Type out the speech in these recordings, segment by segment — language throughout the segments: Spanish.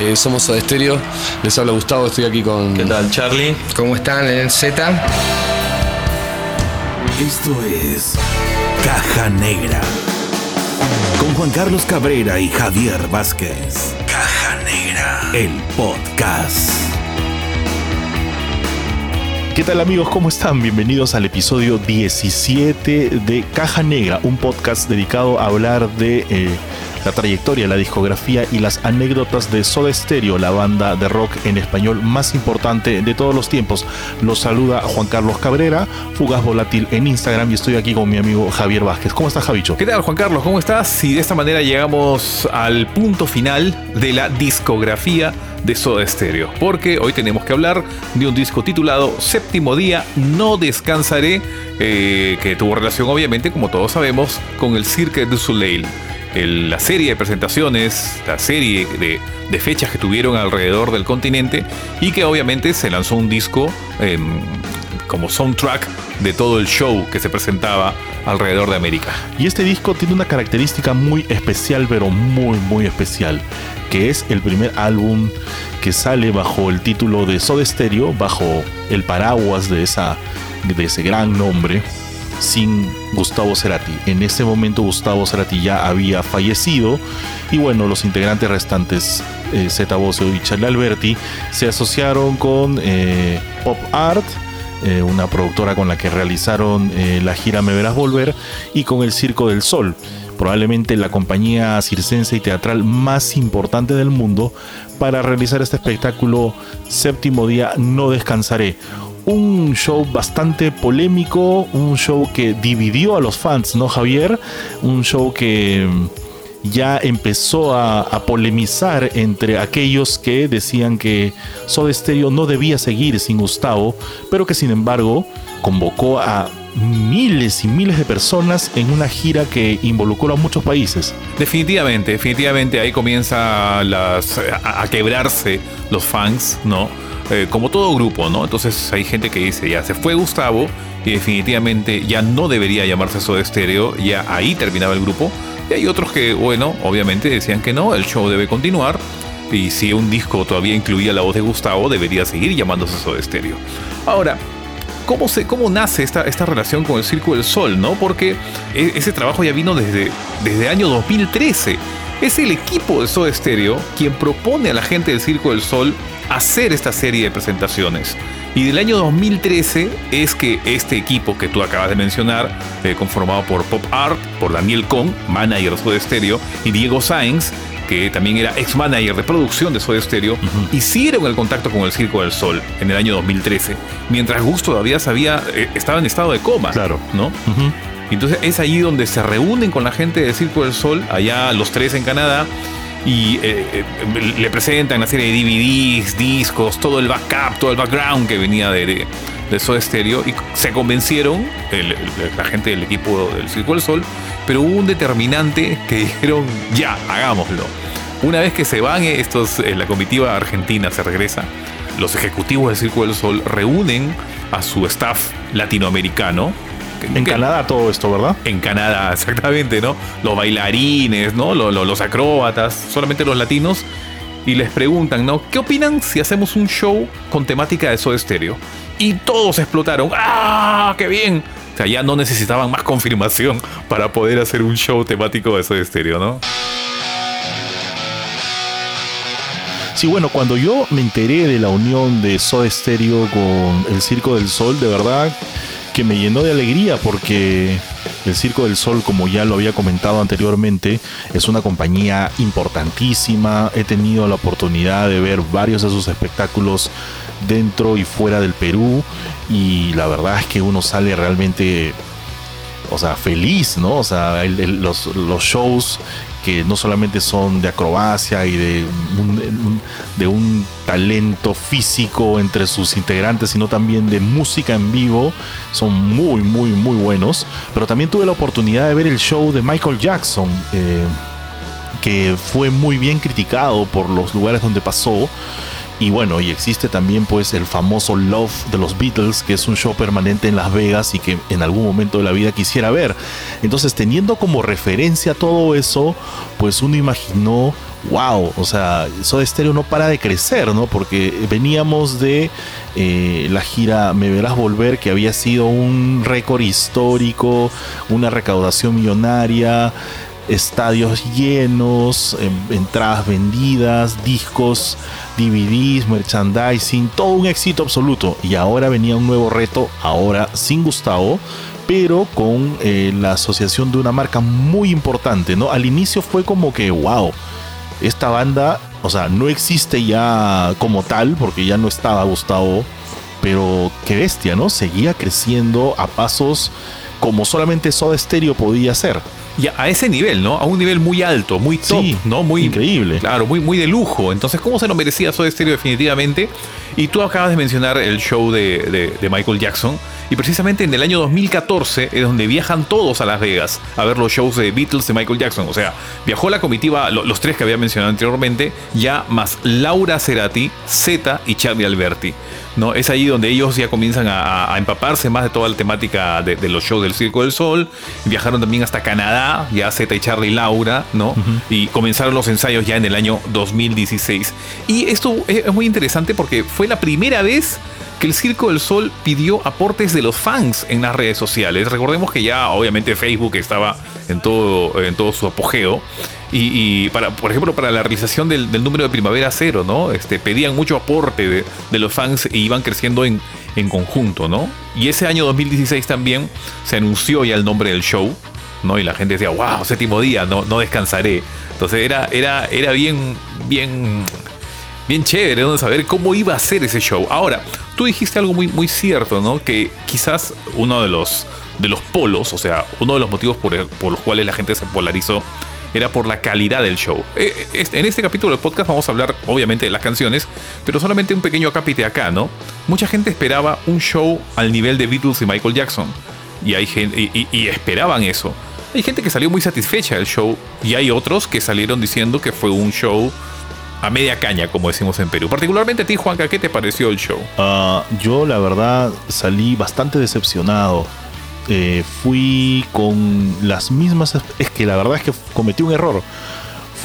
Eh, somos Soda Stereo. Les habla Gustavo, estoy aquí con. ¿Qué tal, Charlie? ¿Cómo están en el Z? Esto es Caja Negra. Con Juan Carlos Cabrera y Javier Vázquez. Caja Negra. El podcast. ¿Qué tal amigos? ¿Cómo están? Bienvenidos al episodio 17 de Caja Negra, un podcast dedicado a hablar de eh, la trayectoria, la discografía y las anécdotas de Soda Stereo, la banda de rock en español más importante de todos los tiempos. Los saluda Juan Carlos Cabrera, Fugaz Volátil en Instagram y estoy aquí con mi amigo Javier Vázquez. ¿Cómo estás, Javicho? ¿Qué tal, Juan Carlos? ¿Cómo estás? Y de esta manera llegamos al punto final de la discografía de Soda Stereo, porque hoy tenemos que hablar de un disco titulado Séptimo Día, No Descansaré, eh, que tuvo relación obviamente, como todos sabemos, con el Cirque du Soleil. La serie de presentaciones, la serie de, fechas que tuvieron alrededor del continente y que obviamente se lanzó un disco eh, como soundtrack de todo el show que se presentaba alrededor de América. Y este disco tiene una característica muy especial, pero muy, muy especial, que es el primer álbum que sale bajo el título de Soda Stereo, bajo el paraguas de, esa, de ese gran nombre, sin Gustavo Cerati. En ese momento Gustavo Cerati ya había fallecido y bueno, los integrantes restantes, eh, Zeta Bosio y Charlie Alberti, se asociaron con eh, Pop Art, eh, una productora con la que realizaron eh, la gira Me Verás Volver, y con el Circo del Sol, probablemente la compañía circense y teatral más importante del mundo, para realizar este espectáculo Séptimo Día No Descansaré. Un show bastante polémico, un show que dividió a los fans, ¿no, Javier? Un show que ya empezó a, polemizar entre aquellos que decían que Soda Stereo no debía seguir sin Gustavo, pero que sin embargo convocó a miles y miles de personas en una gira que involucró a muchos países. Definitivamente, definitivamente ahí comienza las, a quebrarse los fans, ¿no? Eh, como todo grupo, ¿no? Entonces hay gente que dice, ya se fue Gustavo y definitivamente ya no debería llamarse Soda Stereo, ya ahí terminaba el grupo. Y hay otros que, bueno, obviamente decían que no, el show debe continuar. Y si un disco todavía incluía la voz de Gustavo, debería seguir llamándose Soda Stereo. Ahora, ¿cómo, se, cómo nace esta, esta relación con el Circo del Sol? ¿no? Porque ese trabajo ya vino desde, desde el año 2013. Es el equipo de Soda Stereo quien propone a la gente del Circo del Sol hacer esta serie de presentaciones. Y del año 2013 es que este equipo que tú acabas de mencionar, eh, conformado por Pop Art, por Daniel Kong, manager de Soda Stereo, y Diego Sainz, que también era ex manager de producción de Soda Stereo, uh -huh. hicieron el contacto con el Circo del Sol en el año 2013, mientras Gus todavía sabía, eh, estaba en estado de coma. Claro. ¿no? Uh -huh. Entonces es ahí donde se reúnen con la gente del Circo del Sol, allá los tres en Canadá, y eh, eh, le presentan una serie de DVDs, discos, todo el backup, todo el background que venía de, de, de Soda Stereo y se convencieron, la gente del equipo del Circo del Sol, pero hubo un determinante que dijeron, ya, hagámoslo. Una vez que se van estos, eh, la comitiva argentina se regresa, los ejecutivos del Circo del Sol reúnen a su staff latinoamericano, en Canadá todo esto, ¿verdad? En Canadá, exactamente, ¿no? Los bailarines, ¿no? Los, los, los, acróbatas, solamente los latinos. Y les preguntan, ¿no? ¿Qué opinan si hacemos un show con temática de Soda Stereo? Y todos explotaron. ¡Ah! ¡Qué bien! O sea, ya no necesitaban más confirmación para poder hacer un show temático de Soda Stereo, ¿no? Sí, bueno, cuando yo me enteré de la unión de Soda Stereo con el Circo del Sol, de verdad que me llenó de alegría porque el Circo del Sol, como ya lo había comentado anteriormente, es una compañía importantísima. He tenido la oportunidad de ver varios de sus espectáculos dentro y fuera del Perú y la verdad es que uno sale realmente, o sea, feliz, ¿no? O sea, los, los shows que no solamente son de acrobacia y de un, talento físico entre sus integrantes, sino también de música en vivo, son muy, muy, muy buenos. Pero también tuve la oportunidad de ver el show de Michael Jackson, eh, que fue muy bien criticado por los lugares donde pasó. Y bueno, y existe también pues el famoso Love de los Beatles, que es un show permanente en Las Vegas y que en algún momento de la vida quisiera ver. Entonces, teniendo como referencia todo eso, pues uno imaginó wow, o sea, Soda Stereo no para de crecer, ¿no? Porque veníamos de eh, la gira Me Verás Volver, que había sido un récord histórico, una recaudación millonaria, estadios llenos, em, entradas vendidas, discos, DVDs, merchandising, todo un éxito absoluto. Y ahora venía un nuevo reto, ahora sin Gustavo, pero con eh, la asociación de una marca muy importante, ¿no? Al inicio fue como que, wow, esta banda, o sea, no existe ya como tal, porque ya no estaba Gustavo, pero qué bestia, ¿no? Seguía creciendo a pasos como solamente Soda Stereo podía hacer. Y a ese nivel, ¿no? A un nivel muy alto, muy top, ¿no? Muy increíble. Claro, muy, muy de lujo. Entonces, ¿cómo se lo merecía Soda Stereo definitivamente? Y tú acabas de mencionar el show de, de Michael Jackson. Y precisamente en el año 2014 es donde viajan todos a Las Vegas a ver los shows de Beatles de Michael Jackson. O sea, viajó la comitiva, los tres que había mencionado anteriormente, ya más Laura Cerati, Zeta y Charlie Alberti. ¿no? Es ahí donde ellos ya comienzan a, empaparse más de toda la temática de, los shows del Circo del Sol. Viajaron también hasta Canadá, ya Zeta y Charlie y Laura, ¿no? Y comenzaron los ensayos ya en el año 2016. Y esto es muy interesante porque fue la primera vez que el Circo del Sol pidió aportes de los fans en las redes sociales. Recordemos que ya obviamente Facebook estaba en todo, en todo su apogeo. Y, para, por ejemplo, para la realización del, número de Primavera Cero, ¿no? Este, pedían mucho aporte de, los fans e iban creciendo en, en conjunto, ¿no? Y ese año 2016 también se anunció ya el nombre del show, ¿no? Y la gente decía, wow, séptimo día, no, no descansaré. Entonces era, era, era bien, bien bien chévere, ¿no? Saber cómo iba a ser ese show. Ahora, tú dijiste algo muy, muy cierto, ¿no? Que quizás uno de los, de los polos, o sea, uno de los motivos por, los cuales la gente se polarizó era por la calidad del show. Eh, eh, en este capítulo del podcast vamos a hablar obviamente de las canciones, pero solamente un pequeño acápite acá, ¿no? Mucha gente esperaba un show al nivel de Beatles y Michael Jackson. Y, hay gente, y esperaban eso. Hay gente que salió muy satisfecha del show y hay otros que salieron diciendo que fue un show a media caña, como decimos en Perú. Particularmente a ti, Juanca, ¿qué te pareció el show? Ah, yo, la verdad, salí bastante decepcionado. Eh, fui con las mismas. Es que la verdad es que cometí un error.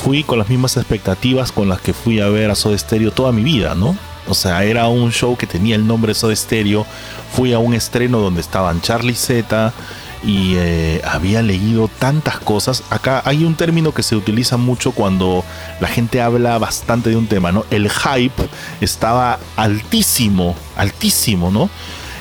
Fui con las mismas expectativas con las que fui a ver a Soda Stereo toda mi vida, ¿no? O sea, era un show que tenía el nombre Soda Stereo. Fui a un estreno donde estaban Charlie Z y eh, había leído tantas cosas. Acá hay un término que se utiliza mucho cuando la gente habla bastante de un tema, ¿no? El hype estaba altísimo, altísimo, ¿no?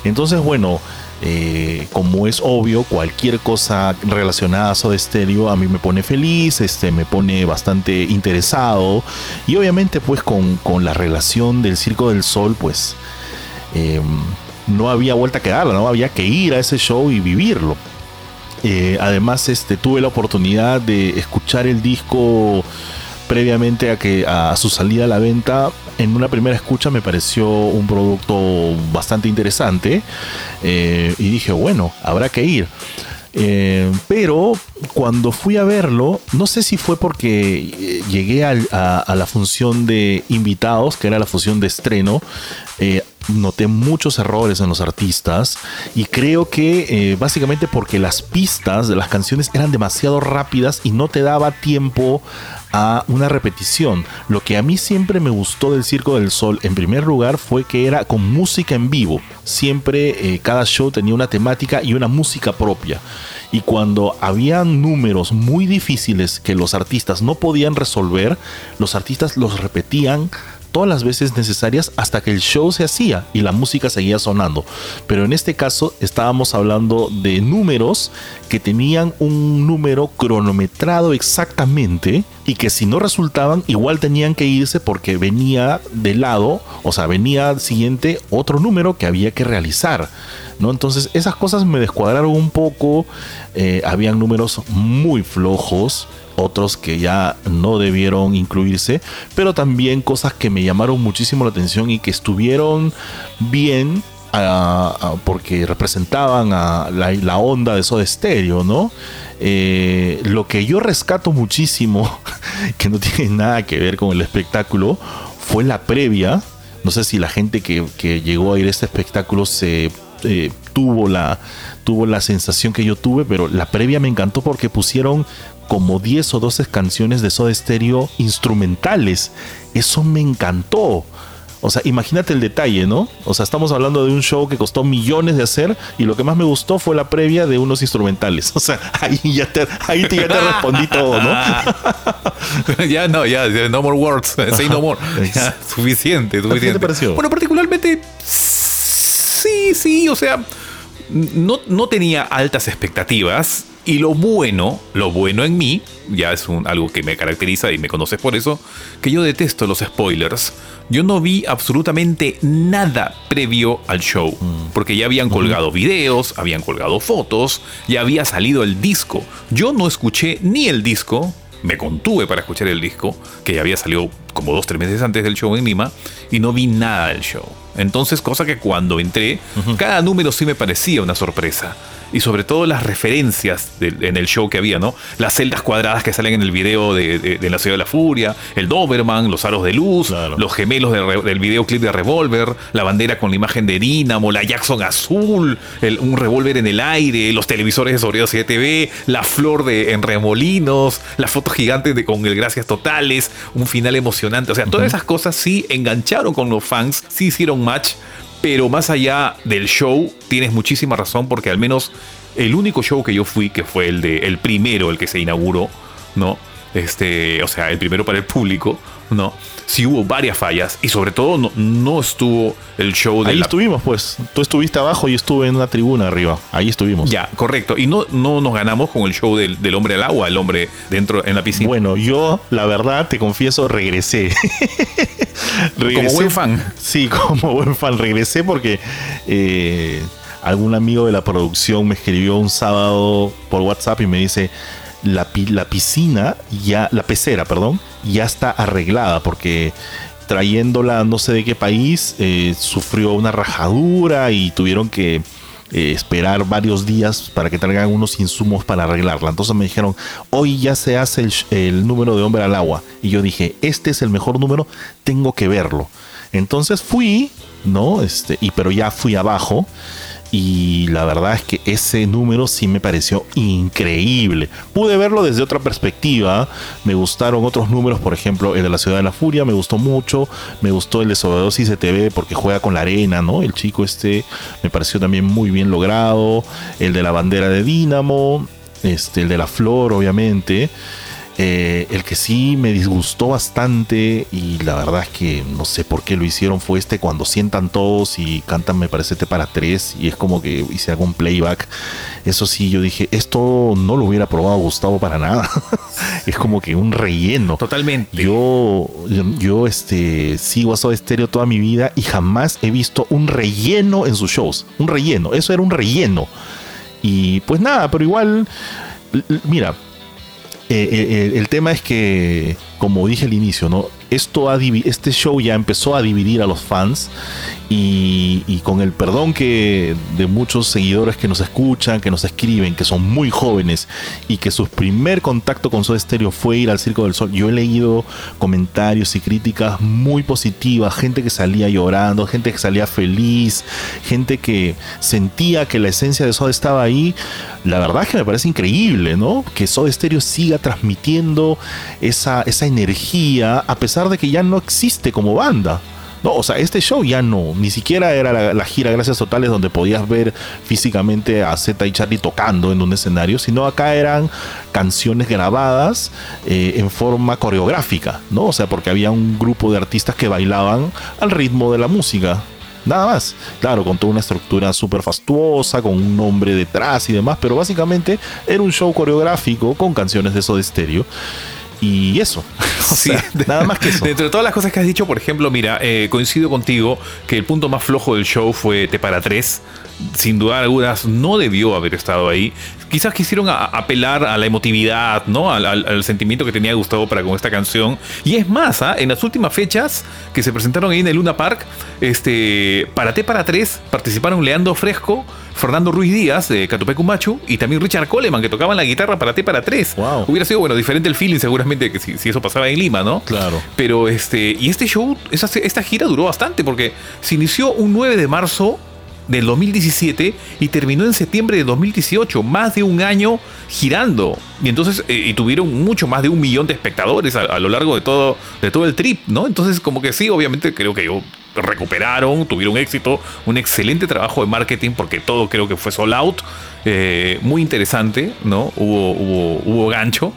Entonces, bueno, eh, como es obvio, cualquier cosa relacionada a Soda Stereo a mí me pone feliz, este, me pone bastante interesado. Y obviamente, pues, con, la relación del Circo del Sol, pues. Em, no había vuelta a quedarla, no había que ir a ese show y vivirlo. Eh, además, este, tuve la oportunidad de escuchar el disco previamente a que a su salida a la venta. En una primera escucha me pareció un producto bastante interesante eh, y dije, bueno, habrá que ir. Eh, pero cuando fui a verlo, no sé si fue porque llegué a, la función de invitados, que era la función de estreno, noté muchos errores en los artistas y creo que eh, básicamente porque las pistas de las canciones eran demasiado rápidas y no te daba tiempo a una repetición. Lo que a mí siempre me gustó del Circo del Sol en primer lugar fue que era con música en vivo. Siempre eh, cada show tenía una temática y una música propia. Y cuando había números muy difíciles que los artistas no podían resolver, los artistas los repetían todas las veces necesarias hasta que el show se hacía y la música seguía sonando. Pero en este caso estábamos hablando de números que tenían un número cronometrado exactamente y que si no resultaban igual tenían que irse porque venía de lado, o sea, venía siguiente otro número que había que realizar. ¿no? Entonces esas cosas me descuadraron un poco, eh, habían números muy flojos, otros que ya no debieron incluirse, pero también cosas que me llamaron muchísimo la atención y que estuvieron bien porque representaban a la, onda de Soda Stereo, ¿no? Eh, lo que yo rescato muchísimo, que no tiene nada que ver con el espectáculo, fue la previa No sé si la gente que, que llegó a ir a este espectáculo se eh, tuvo, la, tuvo la sensación que yo tuve, pero la previa me encantó porque pusieron como 10 o 12 canciones de Soda Stereo instrumentales. Eso me encantó. O sea, imagínate el detalle, ¿no? O sea, estamos hablando de un show que costó millones de hacer y lo que más me gustó fue la previa de unos instrumentales. O sea, ahí ya te, ahí te, ya te respondí todo, ¿no? ya no, ya, no more words, say no more. Ya, suficiente, suficiente. ¿Qué te pareció? Bueno, particularmente, sí, sí, o sea, no, no tenía altas expectativas. Y lo bueno, lo bueno en mí, ya es un, algo que me caracteriza y me conoces por eso, que yo detesto los spoilers. Yo no vi absolutamente nada previo al show, porque ya habían colgado videos, habían colgado fotos, ya había salido el disco. Yo no escuché ni el disco, me contuve para escuchar el disco, que ya había salido como dos, tres meses antes del show en Lima, y no vi nada del show. Entonces, cosa que cuando entré, cada número sí me parecía una sorpresa y sobre todo las referencias en el show que había, ¿no? Las celdas cuadradas que salen en el video de, La Ciudad de la Furia, el Doberman, los aros de luz, los gemelos del videoclip de Revolver, la bandera con la imagen de Dynamo, la Jackson azul, un revólver en el aire, los televisores de Sobriedad TV, la flor de en remolinos, las fotos gigantes de, con el Gracias Totales, un final emocionante. O sea, todas esas cosas sí engancharon con los fans, sí hicieron match pero más allá del show, tienes muchísima razón porque al menos el único show que yo fui, que fue el de el primero, el que se inauguró, ¿no? Este, o sea, el primero para el público, ¿no? Sí hubo varias fallas y sobre todo no, no estuvo el show de Ahí estuvimos, pues. Tú estuviste abajo y estuve en una tribuna arriba. Ahí estuvimos. Ya, correcto. Y no, no nos ganamos con el show del, del hombre al agua, el hombre dentro en la piscina. Bueno, yo, la verdad, te confieso, regresé. Como buen fan. Sí, como buen fan. Regresé porque eh, algún amigo de la producción me escribió un sábado por WhatsApp y me dice, la, piscina, ya, la pecera, perdón, ya está arreglada porque trayéndola no sé de qué país eh, sufrió una rajadura y tuvieron que eh, esperar varios días para que traigan unos insumos para arreglarla. Entonces me dijeron, hoy ya se hace el, el, número de hombre al agua. Y yo dije, este es el mejor número, tengo que verlo. Entonces fui, ¿no? Este, y pero ya fui abajo y la verdad es que ese número sí me pareció increíble. Pude verlo desde otra perspectiva. Me gustaron otros números, por ejemplo, el de la Ciudad de la Furia, me gustó mucho. Me gustó el de Sobredosis de TV porque juega con la arena, ¿no? El chico este me pareció también muy bien logrado. El de la bandera de Dínamo, este, el de la flor, obviamente. Eh, el que sí me disgustó bastante y la verdad es que no sé por qué lo hicieron fue este cuando sientan todos y cantan me parece este para tres y es como que hice algún playback. Eso sí, yo dije, esto no lo hubiera probado Gustavo para nada. es como que un relleno. Totalmente. Yo, yo, este, sigo a Soda Estéreo toda mi vida y jamás he visto un relleno en sus shows. Un relleno, eso era un relleno. Y pues nada, pero igual, mira, eh, eh, el tema es que, como dije al inicio, ¿no? Esto este show ya empezó a dividir a los fans y, con el perdón que de muchos seguidores que nos escuchan, que nos escriben, que son muy jóvenes y que su primer contacto con Soda Stereo fue ir al Circo del Sol. Yo he leído comentarios y críticas muy positivas, gente que salía llorando, gente que salía feliz, gente que sentía que la esencia de Soda estaba ahí. La verdad es que me parece increíble, ¿no? Que Soda Stereo siga transmitiendo esa, esa energía a pesar de que ya no existe como banda. No, o sea, este show ya no, ni siquiera era la, gira Gracias Totales donde podías ver físicamente a Z y Charlie tocando en un escenario, sino acá eran canciones grabadas eh, en forma coreográfica, ¿no? O sea, porque había un grupo de artistas que bailaban al ritmo de la música. Nada más. Claro, con toda una estructura súper fastuosa, con un nombre detrás y demás, pero básicamente era un show coreográfico con canciones de eso de estéreo. Y eso. sí, nada más que eso. Dentro de todas las cosas que has dicho, por ejemplo, mira, eh, coincido contigo que el punto más flojo del show fue Te para tres. Sin duda algunas no debió haber estado ahí. Quizás quisieron apelar a la emotividad, ¿no? Al, sentimiento que tenía Gustavo para con esta canción. Y es más, ¿ah? en las últimas fechas que se presentaron ahí en el Luna Park, este, para Te para tres participaron Leandro Fresco, Fernando Ruiz Díaz de Catupecu Machu y también Richard Coleman que tocaban la guitarra para T para tres. Hubiera sido bueno, diferente el feeling seguramente que si, eso pasaba en Lima, ¿no? Claro. Pero este, y este show, esa- esta gira duró bastante porque se inició un 9 de marzo del 2017 y terminó en septiembre de 2018, más de un año girando. Y entonces, eh, y tuvieron mucho más de un millón de espectadores a, lo largo de todo, de todo el trip, ¿no? Entonces, como que sí, obviamente creo que yo recuperaron, tuvieron éxito, un excelente trabajo de marketing porque todo creo que fue sold out, eh, muy interesante, ¿no? Hubo, hubo, hubo gancho.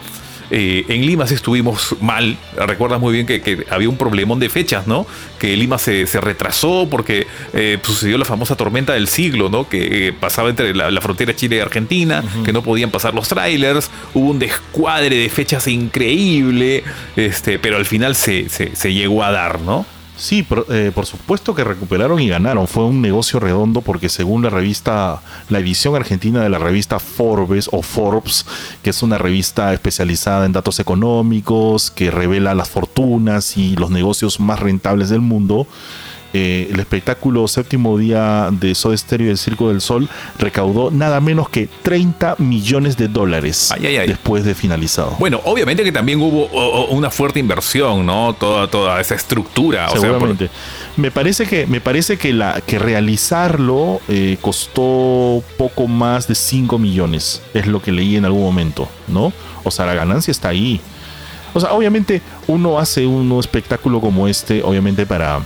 Eh, en Lima sí estuvimos mal. Recuerdas muy bien que, que había un problemón de fechas, ¿no? Que Lima se, se retrasó porque eh, pues, sucedió la famosa tormenta del siglo, ¿no? Que eh, pasaba entre la, la frontera Chile y Argentina, que no podían pasar los trailers. Hubo un descuadre de fechas increíble, este, pero al final se, se, se llegó a dar, ¿no? Sí, por, eh, por supuesto que recuperaron y ganaron. Fue un negocio redondo porque según la revista, la edición argentina de la revista Forbes o Forbes, que es una revista especializada en datos económicos, que revela las fortunas y los negocios más rentables del mundo, eh, el espectáculo séptimo día de Soda Stereo y el Circo del Sol recaudó nada menos que 30 millones de dólares Ay, ay, ay. después de finalizado. Bueno, obviamente que también hubo o- o, una fuerte inversión, ¿no? Toda, toda esa estructura. o sea, por- Seguramente. me parece que me parece que la que realizarlo eh, costó poco más de 5 millones. Es lo que leí en algún momento, ¿no? O sea, la ganancia está ahí. O sea, obviamente uno hace un espectáculo como este, obviamente para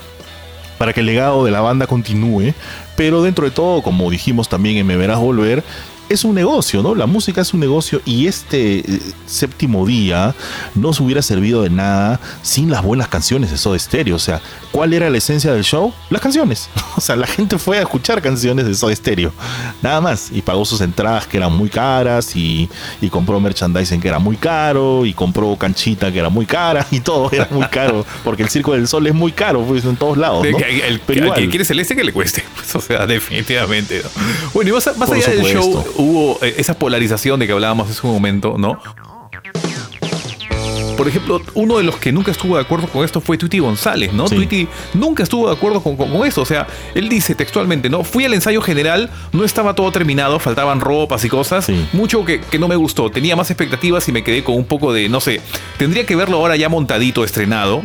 para que el legado de la banda continúe, pero dentro de todo, como dijimos también en Me Verás Volver, es un negocio, ¿no? La música es un negocio y este eh, séptimo día no se hubiera servido de nada sin las buenas canciones de Soda Stereo. O sea, ¿cuál era la esencia del show? Las canciones. O sea, la gente fue a escuchar canciones de Soda Stereo. Nada más. Y pagó sus entradas que eran muy caras y, y compró merchandising que era muy caro y compró canchita que era muy cara y todo era muy caro. Porque el Circo del Sol es muy caro, pues en todos lados. ¿no? el, Pero que quiere celeste que le cueste. Pues, o sea, definitivamente. ¿no? Bueno, y más, más allá del show. Hubo eh, esa polarización de que hablábamos hace un momento, ¿no? Por ejemplo, uno de los que nunca estuvo de acuerdo con esto fue Tweety González, ¿no? Sí. Tweety nunca estuvo de acuerdo con, con- con esto. O sea, él dice textualmente, ¿no? Fui al ensayo general, no estaba todo terminado, faltaban ropas y cosas. Sí. Mucho que, que no me gustó. Tenía más expectativas y me quedé con un poco de, no sé, tendría que verlo ahora ya montadito, estrenado.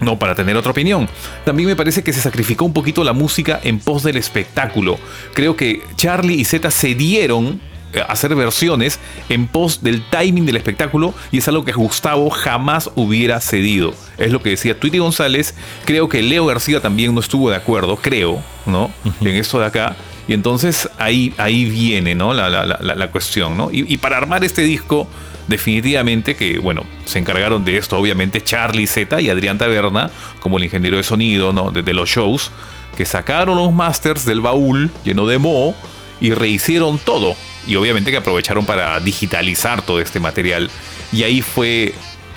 No, para tener otra opinión. También me parece que se sacrificó un poquito la música en pos del espectáculo. Creo que Charlie y Z se dieron eh, a hacer versiones en pos del timing del espectáculo y es algo que Gustavo jamás hubiera cedido. Es lo que decía Tweety González. Creo que Leo García también no estuvo de acuerdo, creo, ¿no? En esto de acá. Y entonces ahí, ahí viene, ¿no? La, la- la- la cuestión, ¿no? Y, y para armar este disco, definitivamente que, bueno, se encargaron de esto, obviamente, Charlie Z y Adrián Taberna, como el ingeniero de sonido, ¿no? De, los shows, que sacaron los masters del baúl lleno de moho y rehicieron todo. Y obviamente que aprovecharon para digitalizar todo este material. Y ahí fue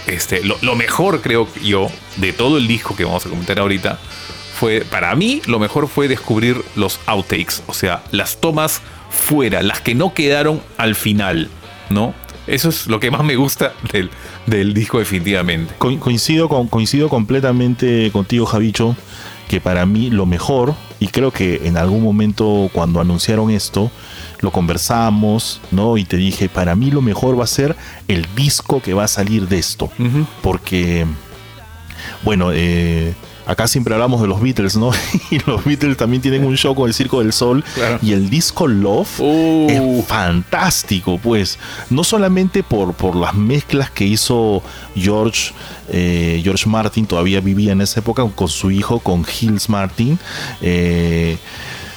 este, lo, lo mejor, creo yo, de todo el disco que vamos a comentar ahorita, fue, para mí, lo mejor fue descubrir los outtakes, o sea, las tomas fuera, las que no quedaron al final, ¿no? Eso es lo que más me gusta del, del disco definitivamente. Co- coincido, con, coincido completamente contigo, Javicho, que para mí lo mejor, y creo que en algún momento cuando anunciaron esto, lo conversamos, ¿no? Y te dije, para mí lo mejor va a ser el disco que va a salir de esto. Porque, bueno, eh, acá siempre hablamos de los Beatles, ¿no? y los Beatles también tienen un show con el Circo del Sol. Claro. Y el disco Love Uh. es fantástico, pues. No solamente por, por las mezclas que hizo George, eh, George Martin, todavía vivía en esa época con su hijo, con Hills Martin. eh,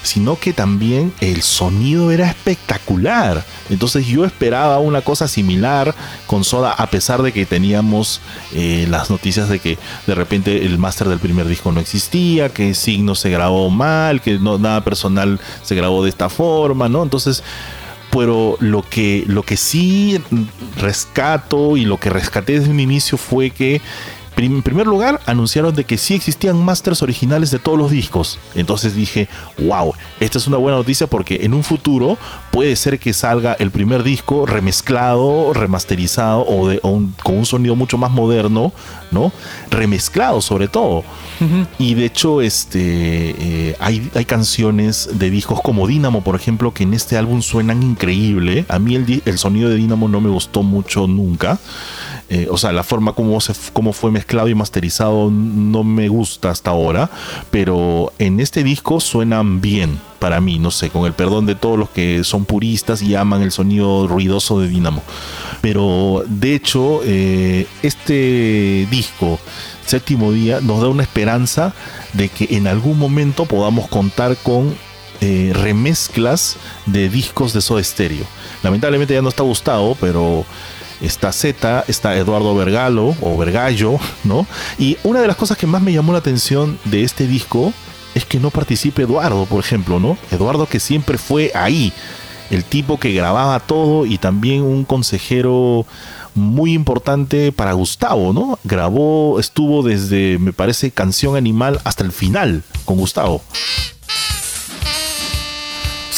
sino que también el sonido era espectacular. Entonces yo esperaba una cosa similar con Soda, a pesar de que teníamos eh, las noticias de que de repente el máster del primer disco no existía, que Signo se grabó mal, que no, nada personal se grabó de esta forma, ¿no? Entonces pero lo que, lo que sí rescato y lo que rescaté desde un inicio fue que en primer lugar anunciaron de que sí existían masters originales de todos los discos. Entonces dije, wow, esta es una buena noticia porque en un futuro puede ser que salga el primer disco remezclado, remasterizado o, de, o un- con un sonido mucho más moderno, ¿no? Remezclado sobre todo. Y de hecho, este eh, hay, hay canciones de discos como Dynamo, por ejemplo, que en este álbum suenan increíble. A mí el, el sonido de Dynamo no me gustó mucho nunca. eh, o sea, la forma como, se, como fue mezclado y masterizado no me gusta hasta ahora, pero en este disco suenan bien para mí, no sé, con el perdón de todos los que son puristas y aman el sonido ruidoso de Dynamo. Pero de hecho, eh, este disco, séptimo día, nos da una esperanza de que en algún momento podamos contar con eh, remezclas de discos de Soda Stereo. Lamentablemente ya no está Gustavo, pero está Z, está Eduardo Vergalo o Vergallo, ¿no? Y una de las cosas que más me llamó la atención de este disco es que no participe Eduardo, por ejemplo, ¿no? Eduardo que siempre fue ahí, el tipo que grababa todo y también un consejero muy importante para Gustavo, ¿no? Grabó, estuvo desde, me parece, Canción Animal hasta el final con Gustavo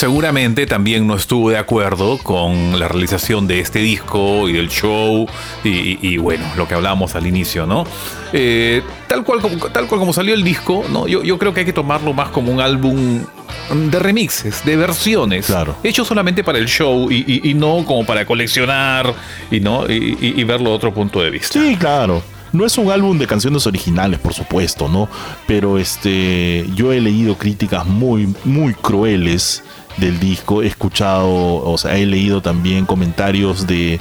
seguramente también no estuvo de acuerdo con la realización de este disco y del show y, bueno, lo que hablábamos al inicio, ¿no? Eh, tal, cual, tal cual como salió el disco, ¿no? Yo, yo creo que hay que tomarlo más como un álbum de remixes, de versiones, claro. hecho solamente para el show y, no como para coleccionar y, ¿no? y, verlo de otro punto de vista. Sí, claro. No es un álbum de canciones originales, por supuesto, ¿no? Pero este, yo he leído críticas muy, muy crueles del disco. He escuchado, o sea, he leído también comentarios de,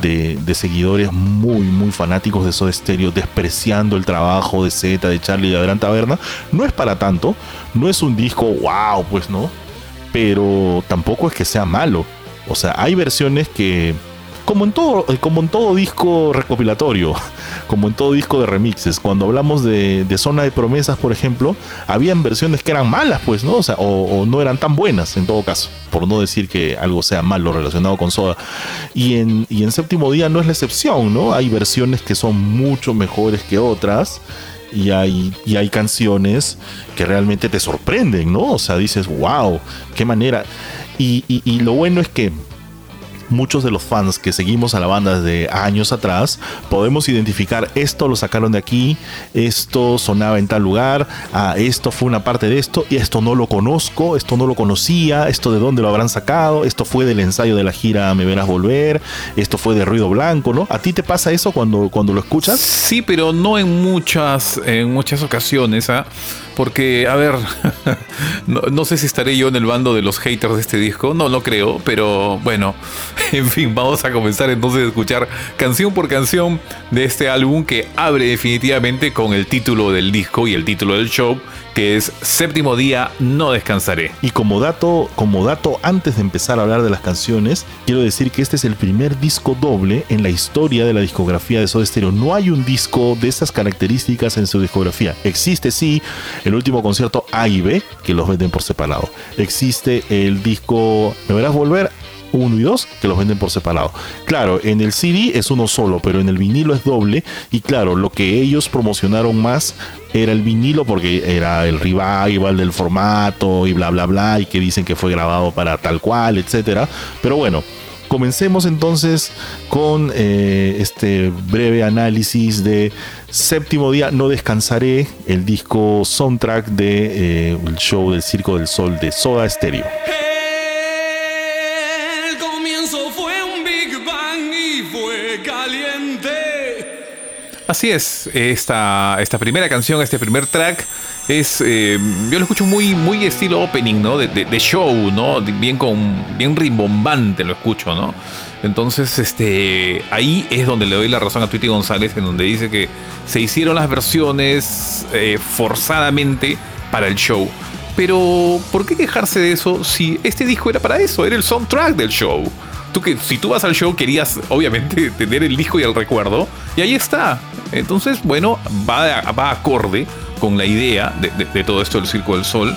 de, seguidores muy, muy fanáticos de Soda Stereo, despreciando el trabajo de Z, de Charlie de Adrián Taberna. No es para tanto, no es un disco wow, pues no, pero tampoco es que sea malo. O sea, hay versiones que como en todo, eh, como en todo disco recopilatorio, como en todo disco de remixes, cuando hablamos de, Zona de Promesas, por ejemplo, habían versiones que eran malas, pues, ¿no? O, no eran tan buenas en todo caso, por no decir que algo sea malo relacionado con Soda. Y en, Séptimo Día no es la excepción, ¿no? Hay versiones que son mucho mejores que otras. Y hay, y hay canciones que realmente te sorprenden, ¿no? O sea, dices, wow, qué manera. y lo bueno es que muchos de los fans que seguimos a la banda desde años atrás, podemos identificar esto lo sacaron de aquí, esto sonaba en tal lugar, ah, esto fue una parte de esto, y esto no lo conozco, esto no lo conocía, esto de dónde lo habrán sacado, esto fue del ensayo de la gira Me Verás Volver, esto fue de Ruido Blanco, ¿no? ¿A ti te pasa eso cuando, cuando lo escuchas? Sí, pero no en muchas, en muchas ocasiones, ¿ah? Porque, a ver, no, sé si estaré yo en el bando de los haters de este disco, no lo creo, pero bueno, en fin, vamos a comenzar entonces a escuchar canción por canción de este álbum que abre definitivamente con el título del disco y el título del show, que es Séptimo Día, No Descansaré. Y como dato, como dato, antes de empezar a hablar de las canciones, quiero decir que este es el primer disco doble en la historia de la discografía de Soda Stereo. No hay un disco de estas características en su discografía. Existe, sí, el último concierto A y B, que los venden por separado. Existe el disco Me Verás Volver 1 y 2 que los venden por separado. Claro, en el CD es uno solo, pero en el vinilo es doble. Y claro, lo que ellos promocionaron más era el vinilo porque era el revival del formato y bla bla bla y que dicen que fue grabado para tal cual, etcétera. Pero bueno, comencemos entonces con eh, este breve análisis de Séptimo Día No Descansaré, el disco soundtrack del de, eh, el show del Circo del Sol de Soda Stereo. Así es, esta, esta primera canción, este primer track, es. Eh, yo lo escucho muy, muy estilo opening, ¿no? De, show, ¿no? Bien con. bien rimbombante lo escucho, ¿no? Entonces, este. Ahí es donde le doy la razón a Tweety González, en donde dice que se hicieron las versiones eh, forzadamente para el show. Pero, ¿por qué quejarse de eso si este disco era para eso? Era el soundtrack del show tú que si tú vas al show querías obviamente tener el disco y el recuerdo y ahí está entonces bueno va, va acorde con la idea de, todo esto del Circo del Sol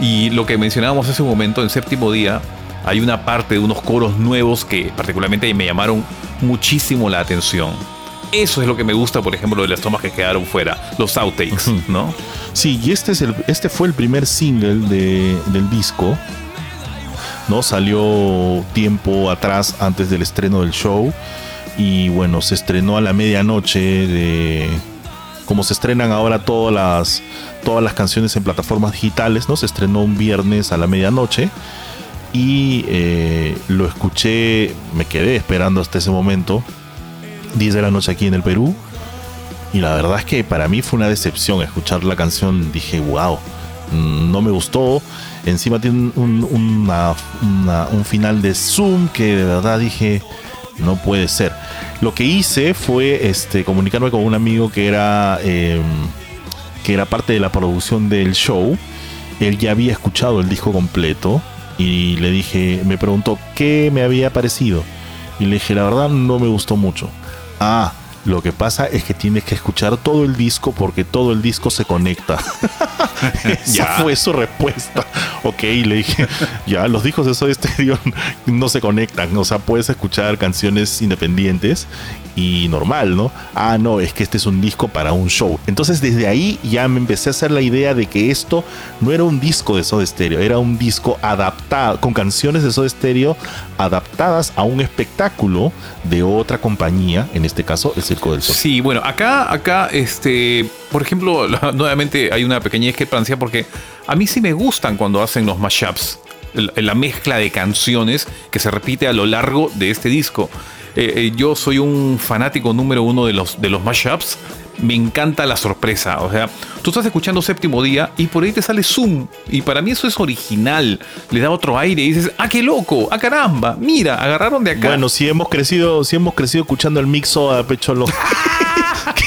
y lo que mencionábamos hace un momento en séptimo día hay una parte de unos coros nuevos que particularmente me llamaron muchísimo la atención eso es lo que me gusta, por ejemplo, de las tomas que quedaron fuera, los outtakes, ¿no? Sí, y este, es el, este fue el primer single del disco ¿no? Salió tiempo atrás antes del estreno del show y bueno, se estrenó a la medianoche de como se estrenan ahora todas las todas las canciones en plataformas digitales, ¿no? Se estrenó un viernes a la medianoche y eh, lo escuché, me quedé esperando hasta ese momento 10 de la noche aquí en el Perú. Y la verdad es que para mí fue una decepción escuchar la canción. Dije, wow, no me gustó. Encima tiene un final de Zoom que de verdad dije, no puede ser. Lo que hice fue este, comunicarme con un amigo que era, em, que era parte de la producción del show. Él ya había escuchado el disco completo y le dije, me preguntó qué me había parecido. Y le dije, la verdad no me gustó mucho. Ah, lo que pasa es que tienes que escuchar todo el disco porque todo el disco se conecta. Esa fue su respuesta. Ok, le dije, ya, los discos de Soy Stereo no se conectan. O sea, puedes escuchar canciones independientes y normal, ¿no? Ah, no, es que este es un disco para un show. Entonces desde ahí ya me empecé a hacer la idea de que esto no era un disco de Soda Stereo, era un disco adaptado, con canciones de Soda Stereo adaptadas a un espectáculo de otra compañía, en este caso el Sí, bueno, acá, acá, este, por ejemplo, nuevamente hay una pequeña discrepancia porque a mí sí me gustan cuando hacen los mashups, la mezcla de canciones que se repite a lo largo de este disco. Eh, eh, yo soy un fanático número uno de los, de los mashups. Me encanta la sorpresa. O sea, tú estás escuchando séptimo día y por ahí te sale Zoom. Y para mí eso es original. Le da otro aire y dices, ¡ah, qué loco! ¡ah, caramba! Mira, agarraron de acá. Bueno, si hemos crecido, si hemos crecido escuchando el mixo a pecho loco.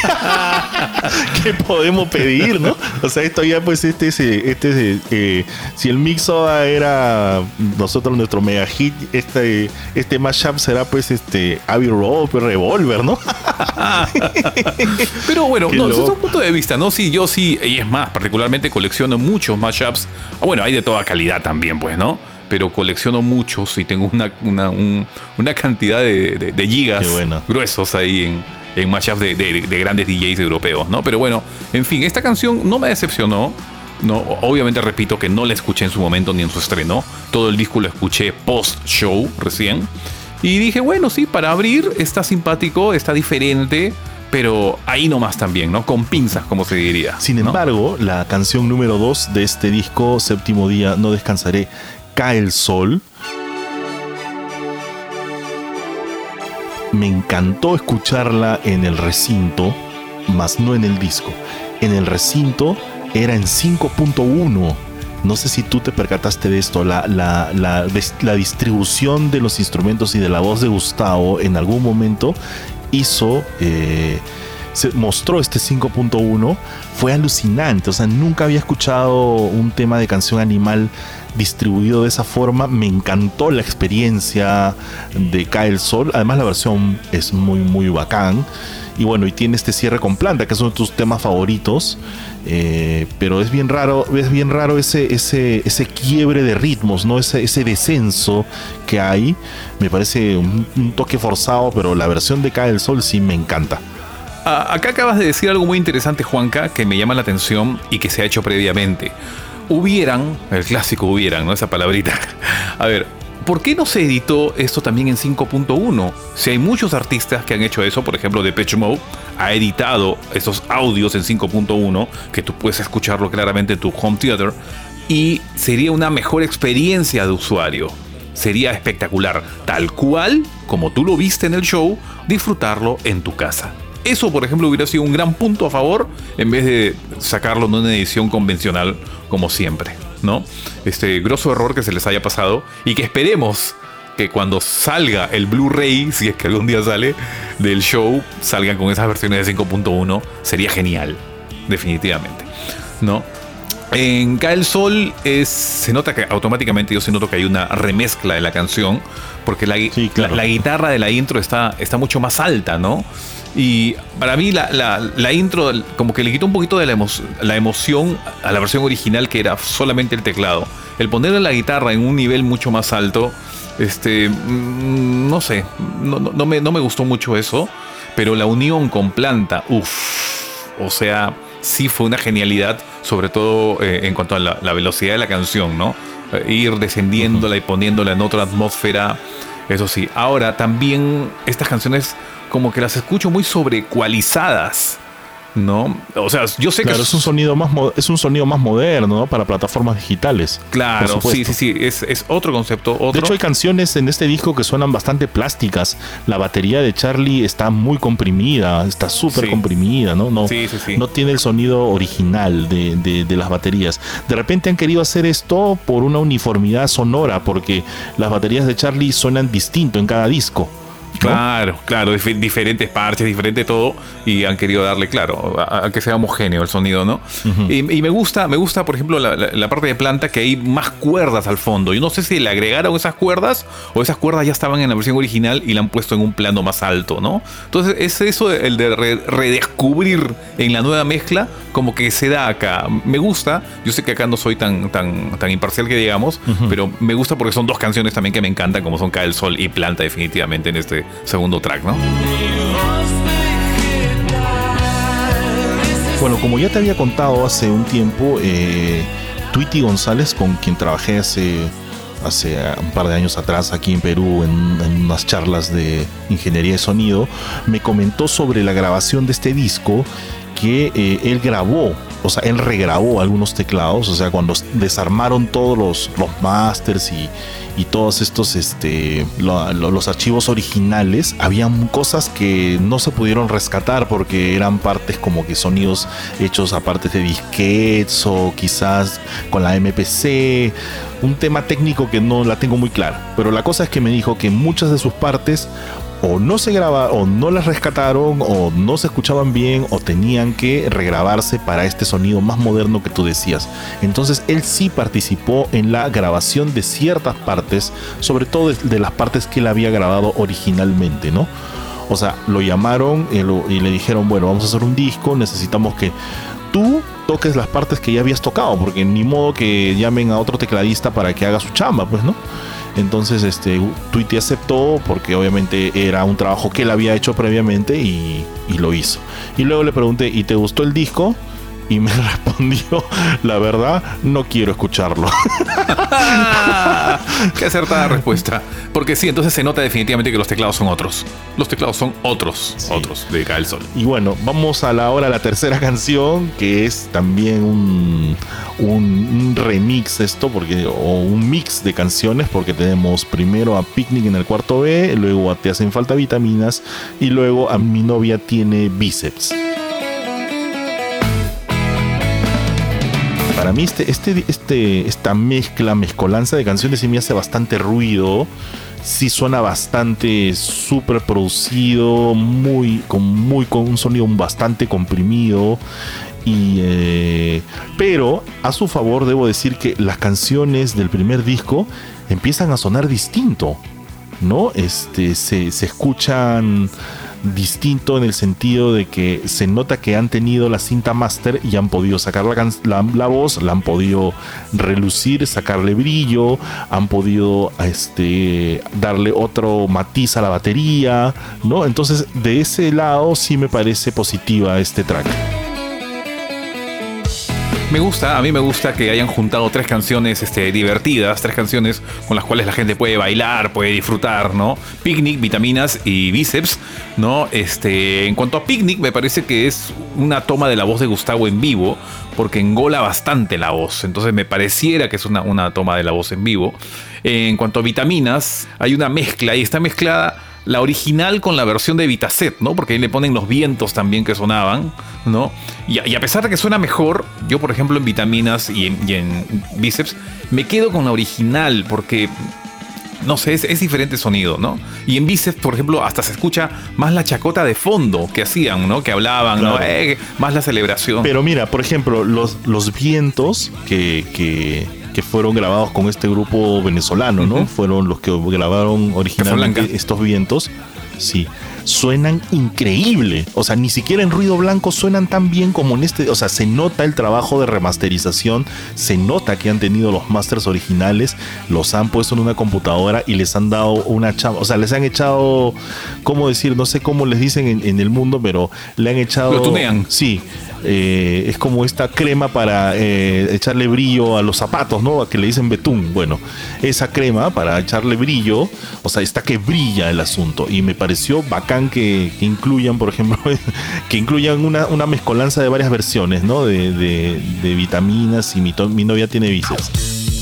¿Qué podemos pedir, no? O sea, esto ya, pues, este es, este eh, si el Mixoda era nosotros nuestro mega hit, este, este mashup será, pues, este Abbey Road, pues, Revolver, ¿no? Pero bueno, no, desde un punto de vista, ¿no? Sí, yo sí, y es más, particularmente colecciono muchos mashups. Ah, bueno, hay de toda calidad también, pues, ¿no? pero colecciono muchos y tengo una, una, una cantidad de, de, gigas gruesos ahí en, en mashups de, de, grandes DJs europeos, ¿no? Pero bueno, en fin, esta canción no me decepcionó. No, obviamente repito que no la escuché en su momento ni en su estreno. Todo el disco lo escuché post-show recién. Y dije, bueno, sí, para abrir está simpático, está diferente, pero ahí nomás también, ¿no? Con pinzas, como se diría. Sin embargo, la canción número 2 de este disco, Séptimo Día, No Descansaré, Cae el Sol, me encantó escucharla en el recinto, más no en el disco. En el recinto era en 5.1. No sé si tú te percataste de esto, la, la, la, distribución de los instrumentos y de la voz de Gustavo en algún momento hizo, eh, se mostró este 5.1, fue alucinante, o sea, nunca había escuchado un tema de canción animal distribuido de esa forma. Me encantó la experiencia de Cae el Sol. Además la versión es muy muy bacán. Y bueno, y tiene este cierre con planta, que es uno de tus temas favoritos. Eh, pero es bien raro, es bien raro ese, ese, ese quiebre de ritmos, ¿no? Ese, ese descenso que hay. Me parece un, un toque forzado, pero la versión de Cae el Sol sí me encanta. Acá acabas de decir algo muy interesante, Juanca, que me llama la atención y que se ha hecho previamente hubieran, el clásico hubieran, ¿no? Esa palabrita. A ver, ¿por qué no se editó esto también en 5.1? Si hay muchos artistas que han hecho eso, por ejemplo, Depeche Mode ha editado esos audios en 5.1, que tú puedes escucharlo claramente en tu home theater, y sería una mejor experiencia de usuario. Sería espectacular, tal cual como tú lo viste en el show, disfrutarlo en tu casa. Eso, por ejemplo, hubiera sido un gran punto a favor en vez de sacarlo en una edición convencional como siempre, ¿no? Este grosso error que se les haya pasado y que esperemos que cuando salga el Blu-ray, si es que algún día sale, del show, salgan con esas versiones de 5.1, sería genial, definitivamente, ¿no? En Cae el Sol es, se nota que automáticamente yo se noto que hay una remezcla de la canción, porque la, la, guitarra de la intro está, está mucho más alta, ¿no? Y para mí la, la, intro como que le quitó un poquito de la, la, emoción a la versión original que era solamente el teclado. El ponerle la guitarra en un nivel mucho más alto, este, mm, no sé, no, no, me, no me gustó mucho eso, pero la unión con planta, uff, o sea, sí fue una genialidad, sobre todo eh, en cuanto a la, velocidad de la canción, ¿no? Eh, ir descendiéndola y poniéndola en otra atmósfera, eso sí. Ahora, también estas canciones como que las escucho muy sobrecualizadas. ¿No? O sea, yo sé Claro, que es un sonido más es un sonido más moderno, ¿no? Para plataformas digitales. Claro, sí, sí, sí, es, es otro concepto, otro. De hecho, hay canciones en este disco que suenan bastante plásticas. La batería de Charlie está muy comprimida, está súper Sí. comprimida, ¿no? No, Sí, sí, sí. no tiene el sonido original de, de- de las baterías. De repente han querido hacer esto por una uniformidad sonora, porque las baterías de Charlie suenan distinto en cada disco. Claro, claro, dif- diferentes parches, diferente todo, y han querido darle, claro, a, a que sea homogéneo el sonido, ¿no? y, y me gusta, me gusta, por ejemplo, la, la- la parte de planta que hay más cuerdas al fondo. Yo no sé si le agregaron esas cuerdas o esas cuerdas ya estaban en la versión original y la han puesto en un plano más alto, ¿no? Entonces, es eso, el de re- redescubrir en la nueva mezcla, como que se da acá. Me gusta, yo sé que acá no soy tan, tan, tan imparcial que digamos, pero me gusta porque son dos canciones también que me encantan, como son Cae el Sol y Planta, definitivamente, en este segundo track, ¿no? Bueno, como ya te había contado hace un tiempo, eh, Tweety González, con quien trabajé hace, hace un par de años atrás aquí en Perú en, en unas charlas de ingeniería de sonido, me comentó sobre la grabación de este disco que eh, él grabó, o sea, él regrabó algunos teclados, o sea, cuando desarmaron todos los, los masters y, y todos estos, este, lo- lo- los archivos originales, habían cosas que no se pudieron rescatar porque eran partes como que sonidos hechos a partes de disquetes o quizás con la MPC, un tema técnico que no la tengo muy clara, pero la cosa es que me dijo que muchas de sus partes o no se graba o no las rescataron o no se escuchaban bien o tenían que regrabarse para este sonido más moderno que tú decías. Entonces él sí participó en la grabación de ciertas partes, sobre todo de, las partes que él había grabado originalmente, ¿no? O sea, lo llamaron y, y le dijeron, bueno, vamos a hacer un disco, necesitamos que tú toques las partes que ya habías tocado, porque ni modo que llamen a otro tecladista para que haga su chamba, pues, ¿no? Entonces, este, Tweety aceptó porque obviamente era un trabajo que él había hecho previamente y, y lo hizo. Y luego le pregunté, ¿y te gustó el disco? Y me respondió, la verdad, no quiero escucharlo. Qué acertada respuesta. Porque sí, entonces se nota definitivamente que los teclados son otros. Los teclados son otros, otros de Cae el Sol. Y bueno, vamos a la hora la tercera canción, que es también un, un, un remix esto, porque, o un mix de canciones, porque tenemos primero a Picnic en el cuarto B, luego a Te hacen falta vitaminas, y luego a Mi novia tiene bíceps. Para mí este, este, este, esta mezcla, mezcolanza de canciones sí me hace bastante ruido. Sí suena bastante súper producido, muy, con, muy, con un sonido bastante comprimido. Y, eh, pero a su favor debo decir que las canciones del primer disco empiezan a sonar distinto. ¿no? Este, se, se escuchan distinto en el sentido de que se nota que han tenido la cinta master y han podido sacar la, la- la voz, la han podido relucir, sacarle brillo, han podido este, darle otro matiz a la batería, ¿no? Entonces, de ese lado sí me parece positiva este track. Me gusta, a mí me gusta que hayan juntado tres canciones este, divertidas, tres canciones con las cuales la gente puede bailar, puede disfrutar, ¿no? Picnic, vitaminas y bíceps, ¿no? Este, en cuanto a Picnic, me parece que es una toma de la voz de Gustavo en vivo, porque engola bastante la voz, entonces me pareciera que es una, una toma de la voz en vivo. En cuanto a vitaminas, hay una mezcla y está mezclada la original con la versión de Vitaset, ¿no? Porque ahí le ponen los vientos también que sonaban, ¿no? Y a, y a pesar de que suena mejor, yo por ejemplo en vitaminas y en, y en bíceps, me quedo con la original porque... No sé, es, es diferente sonido, ¿no? Y en bíceps, por ejemplo, hasta se escucha más la chacota de fondo que hacían, ¿no? Que hablaban. Eh, más la celebración. Pero mira, por ejemplo, los, los vientos que, que, que fueron grabados con este grupo venezolano, ¿no? Fueron los que grabaron originalmente estos vientos. Sí. Suenan increíble. O sea, ni siquiera en ruido blanco suenan tan bien como en este. O sea, se nota el trabajo de remasterización. Se nota que han tenido los masters originales. Los han puesto en una computadora y les han dado una chamba. O sea, les han echado. ¿Cómo decir? No sé cómo les dicen en, en el mundo, pero le han echado. Lo tunean. Sí, Eh, es como esta crema para eh, echarle brillo a los zapatos, ¿no? A que le dicen betún. Bueno, esa crema para echarle brillo, o sea, está que brilla el asunto. Y me pareció bacán que, incluyan, por ejemplo, que incluyan una, mezcolanza de varias versiones, ¿no? De, vitaminas y mi novia tiene bíceps.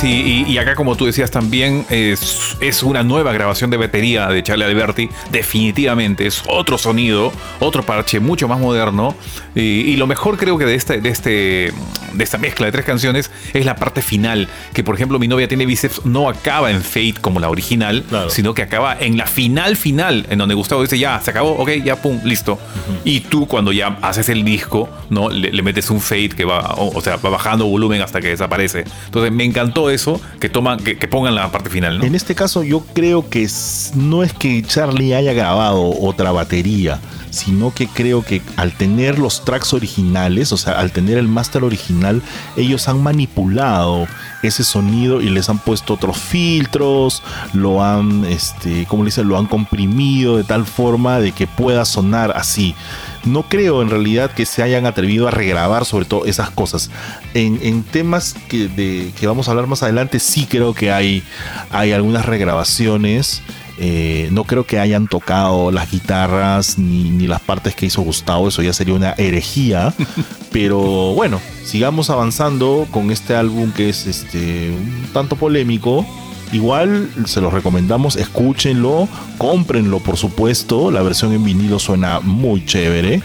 Sí, y, y acá como tú decías también es, es una nueva grabación de batería de Charlie Alberti, definitivamente es otro sonido, otro parche mucho más moderno y, y lo mejor creo que de este, de este de esta mezcla de tres canciones es la parte final, que por ejemplo mi novia tiene bíceps no acaba en Fate como la original, Claro. sino que acaba en la final final, en donde Gustavo dice ya, se acabó, ok, ya, pum, listo. Y tú cuando ya haces el disco, ¿no? Le, le metes un fade que va, o, o sea, va bajando volumen hasta que desaparece. Entonces me encantó eso, que toman, que, pongan la parte final, ¿no? En este caso yo creo que no es que Charlie haya grabado otra batería, sino que creo que al tener los tracks originales, o sea, al tener el máster original, ellos han manipulado ese sonido y les han puesto otros filtros, lo han, este, ¿cómo le? Lo han comprimido de tal forma de que pueda sonar así. No creo en realidad que se hayan atrevido a regrabar sobre todo esas cosas. En, en temas que, de, que vamos a hablar más adelante, sí creo que hay, hay algunas regrabaciones. Eh, no creo que hayan tocado las guitarras ni, ni las partes que hizo Gustavo, eso ya sería una herejía. Pero bueno, sigamos avanzando con este álbum que es este un tanto polémico. Igual se los recomendamos, escúchenlo, cómprenlo por supuesto, la versión en vinilo suena muy chévere,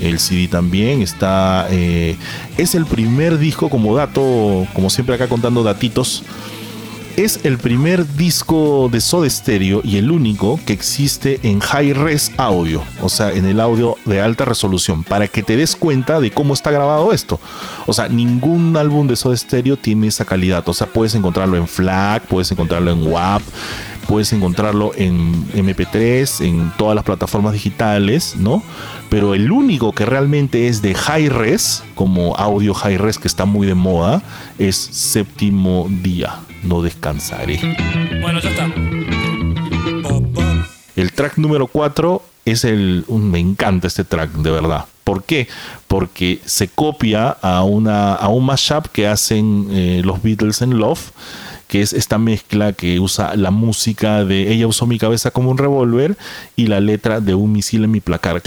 el CD también está, eh, es el primer disco como dato, como siempre acá contando datitos, es el primer disco de Soda Stereo y el único que existe en high res audio, o sea, en el audio de alta resolución, para que te des cuenta de cómo está grabado esto. O sea, ningún álbum de Soda Stereo tiene esa calidad. O sea, puedes encontrarlo en FLAC, puedes encontrarlo en WAP, puedes encontrarlo en MP3, en todas las plataformas digitales, ¿no? Pero el único que realmente es de high res, como audio high res que está muy de moda, es Séptimo Día. No descansaré. Bueno, ya está. El track número 4 es el. me encanta este track, de verdad. ¿Por qué? Porque se copia a, una, a un mashup que hacen eh, los Beatles en Love, que es esta mezcla que usa la música de Ella usó mi cabeza como un revólver y la letra de un misil en mi placar.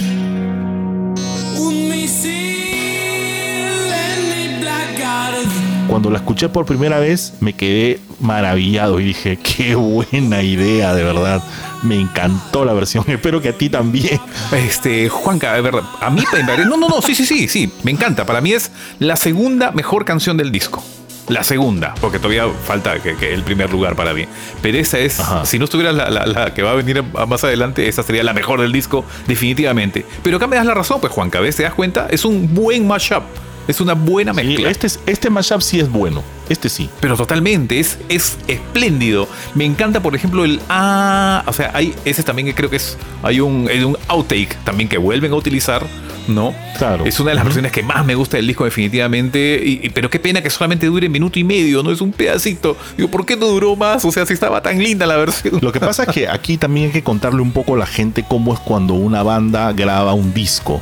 Cuando la escuché por primera vez me quedé maravillado y dije, qué buena idea, de verdad. Me encantó la versión. Espero que a ti también. Este, Juanca, a ver, a mí, no, no, no, sí, sí, sí, sí, me encanta. Para mí es la segunda mejor canción del disco. La segunda, porque todavía falta que, que el primer lugar para mí. Pero esa es, Ajá. si no estuviera la, la- la que va a venir más adelante, esa sería la mejor del disco, definitivamente. Pero acá me das la razón, pues Juanca, ¿ves? ¿Te das cuenta? Es un buen mashup. Es una buena Sí, mezcla. este, es- este mashup sí es bueno. Este sí. Pero totalmente, es, es espléndido. Me encanta, por ejemplo, el ah, o sea, hay ese también que creo que es hay un, hay un outtake también que vuelven a utilizar, ¿no? Claro. Es una de las versiones que más me gusta del disco definitivamente, y, y- pero qué pena que solamente dure minuto y medio, no es un pedacito. Digo, ¿por qué no duró más? O sea, si estaba tan linda la versión. Lo que pasa es que aquí también hay que contarle un poco a la gente cómo es cuando una banda graba un disco.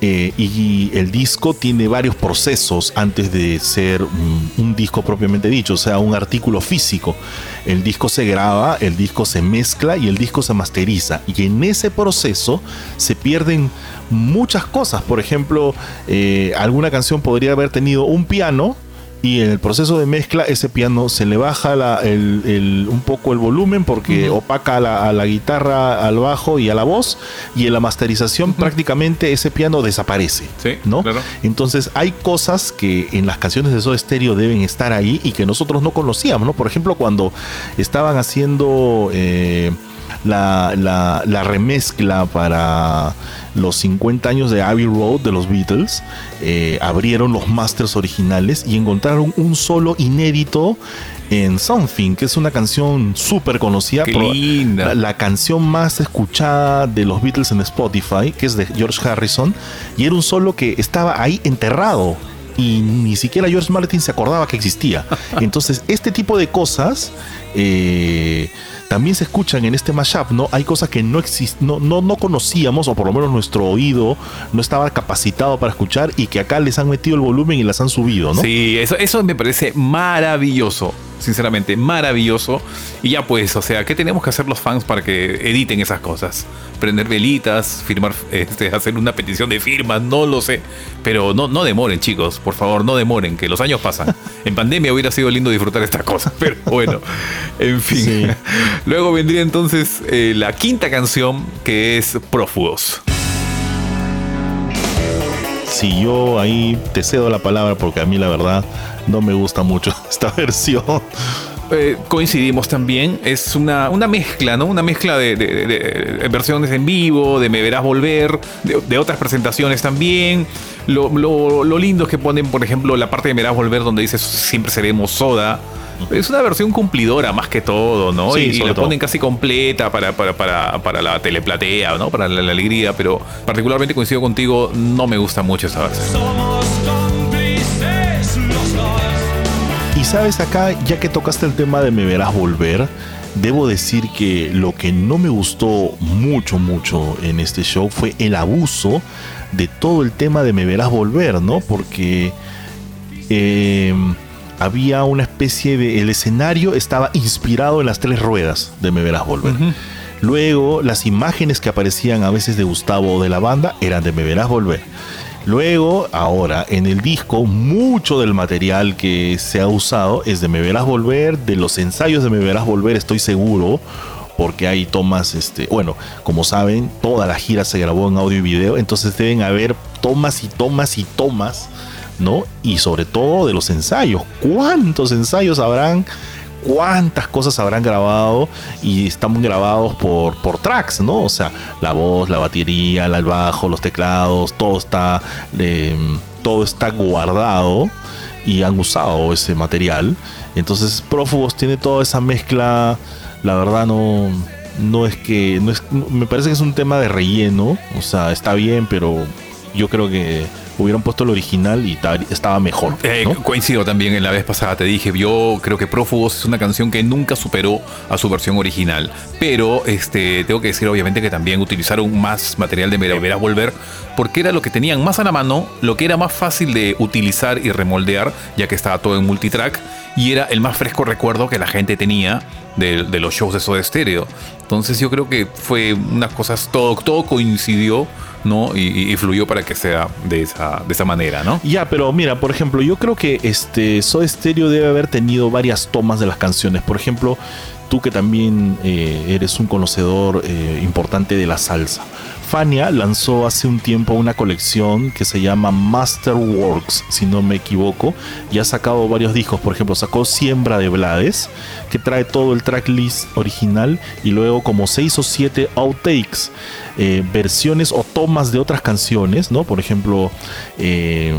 Eh, y el disco tiene varios procesos antes de ser un, disco propiamente dicho, o sea, un artículo físico. El disco se graba, el disco se mezcla y el disco se masteriza. Y en ese proceso se pierden muchas cosas. Por ejemplo, eh, alguna canción podría haber tenido un piano y en el proceso de mezcla ese piano se le baja la- el- el- un poco el volumen porque opaca a la, a la guitarra, al bajo y a la voz y en la masterización prácticamente ese piano desaparece. Sí, ¿no? claro. Entonces hay cosas que en las canciones de Soda Stereo deben estar ahí y que nosotros no conocíamos, ¿no? Por ejemplo, cuando estaban haciendo eh, la, la- la remezcla para los 50 años de Abbey Road de los Beatles, eh, abrieron los masters originales y encontraron un solo inédito en Something, que es una canción súper conocida. Linda. la- la canción más escuchada de los Beatles en Spotify, que es de George Harrison, y era un solo que estaba ahí enterrado. Y ni siquiera George Martin se acordaba que existía. Entonces, este tipo de cosas eh, también se escuchan en este mashup, ¿no? Hay cosas que no, exist no, no, no conocíamos, o por lo menos nuestro oído no estaba capacitado para escuchar, y que acá les han metido el volumen y las han subido, ¿no? Sí, eso, eso me parece maravilloso. Sinceramente, maravilloso. Y ya pues, o sea, ¿qué tenemos que hacer los fans para que editen esas cosas? Prender velitas, firmar, este, hacer una petición de firmas, no lo sé. Pero no, no demoren, chicos, por favor, no demoren, que los años pasan. En pandemia hubiera sido lindo disfrutar estas cosas, pero bueno, en fin. Sí. Luego vendría entonces eh, la quinta canción, que es Prófugos. Si yo ahí te cedo la palabra, porque a mí la verdad no me gusta mucho esta versión. Eh, coincidimos también. Es una, una mezcla, ¿no? Una mezcla de, de- de- de versiones en vivo, de Me Verás Volver, de, de otras presentaciones también. Lo, lo- lo lindo es que ponen, por ejemplo, la parte de Me Verás Volver donde dice siempre seremos soda. Es una versión cumplidora más que todo, ¿no? Sí, y y la todo. ponen casi completa para, para, para, para la teleplatea, ¿no? Para la, la alegría, pero particularmente coincido contigo, no me gusta mucho esa versión. Somos Y sabes acá, ya que tocaste el tema de Me Verás Volver, debo decir que lo que no me gustó mucho, mucho en este show fue el abuso de todo el tema de Me Verás Volver, ¿no? Porque eh, había una especie de... El escenario estaba inspirado en las tres ruedas de Me Verás Volver. Luego, las imágenes que aparecían a veces de Gustavo o de la banda eran de Me Verás Volver. Luego, ahora, en el disco, mucho del material que se ha usado es de Me Verás Volver, de los ensayos de Me Verás Volver, estoy seguro, porque hay tomas, este, bueno, como saben, toda la gira se grabó en audio y video, entonces deben haber tomas y tomas y tomas, ¿no? Y sobre todo de los ensayos. ¿Cuántos ensayos habrán? Cuántas cosas habrán grabado y están grabados por, por tracks, ¿no? O sea, la voz, la batería, el bajo, los teclados, todo está, todo está guardado y han usado ese material. Entonces, Prófugos tiene toda esa mezcla, la verdad no, no es que, no es, me parece que es un tema de relleno, o sea, está bien, pero yo creo que hubieran puesto el original y ta- estaba mejor. Eh. Coincido también en la vez pasada, te dije, yo creo que Prófugos es una canción que nunca superó a su versión original, pero este, tengo que decir obviamente que también utilizaron más material de Verás Volver, porque era lo que tenían más a la mano, lo que era más fácil de utilizar y remoldear, ya que estaba todo en multitrack, y era el más fresco recuerdo que la gente tenía de, de los shows de Soda Stereo. Entonces yo creo que fue unas cosas, todo, todo coincidió, ¿no? Y, fluyó para que sea de esa, de esa manera, ¿no? Ya, pero mira, por ejemplo, yo creo que este Soda Stereo debe haber tenido varias tomas de las canciones. Por ejemplo, tú que también eh, eres un conocedor eh, importante de la salsa. Fania lanzó hace un tiempo una colección que se llama Masterworks, si no me equivoco, y ha sacado varios discos. Por ejemplo, sacó Siembra de Blades, que trae todo el tracklist original y luego como seis o siete outtakes, eh, versiones o tomas de otras canciones, ¿no? Por ejemplo, eh,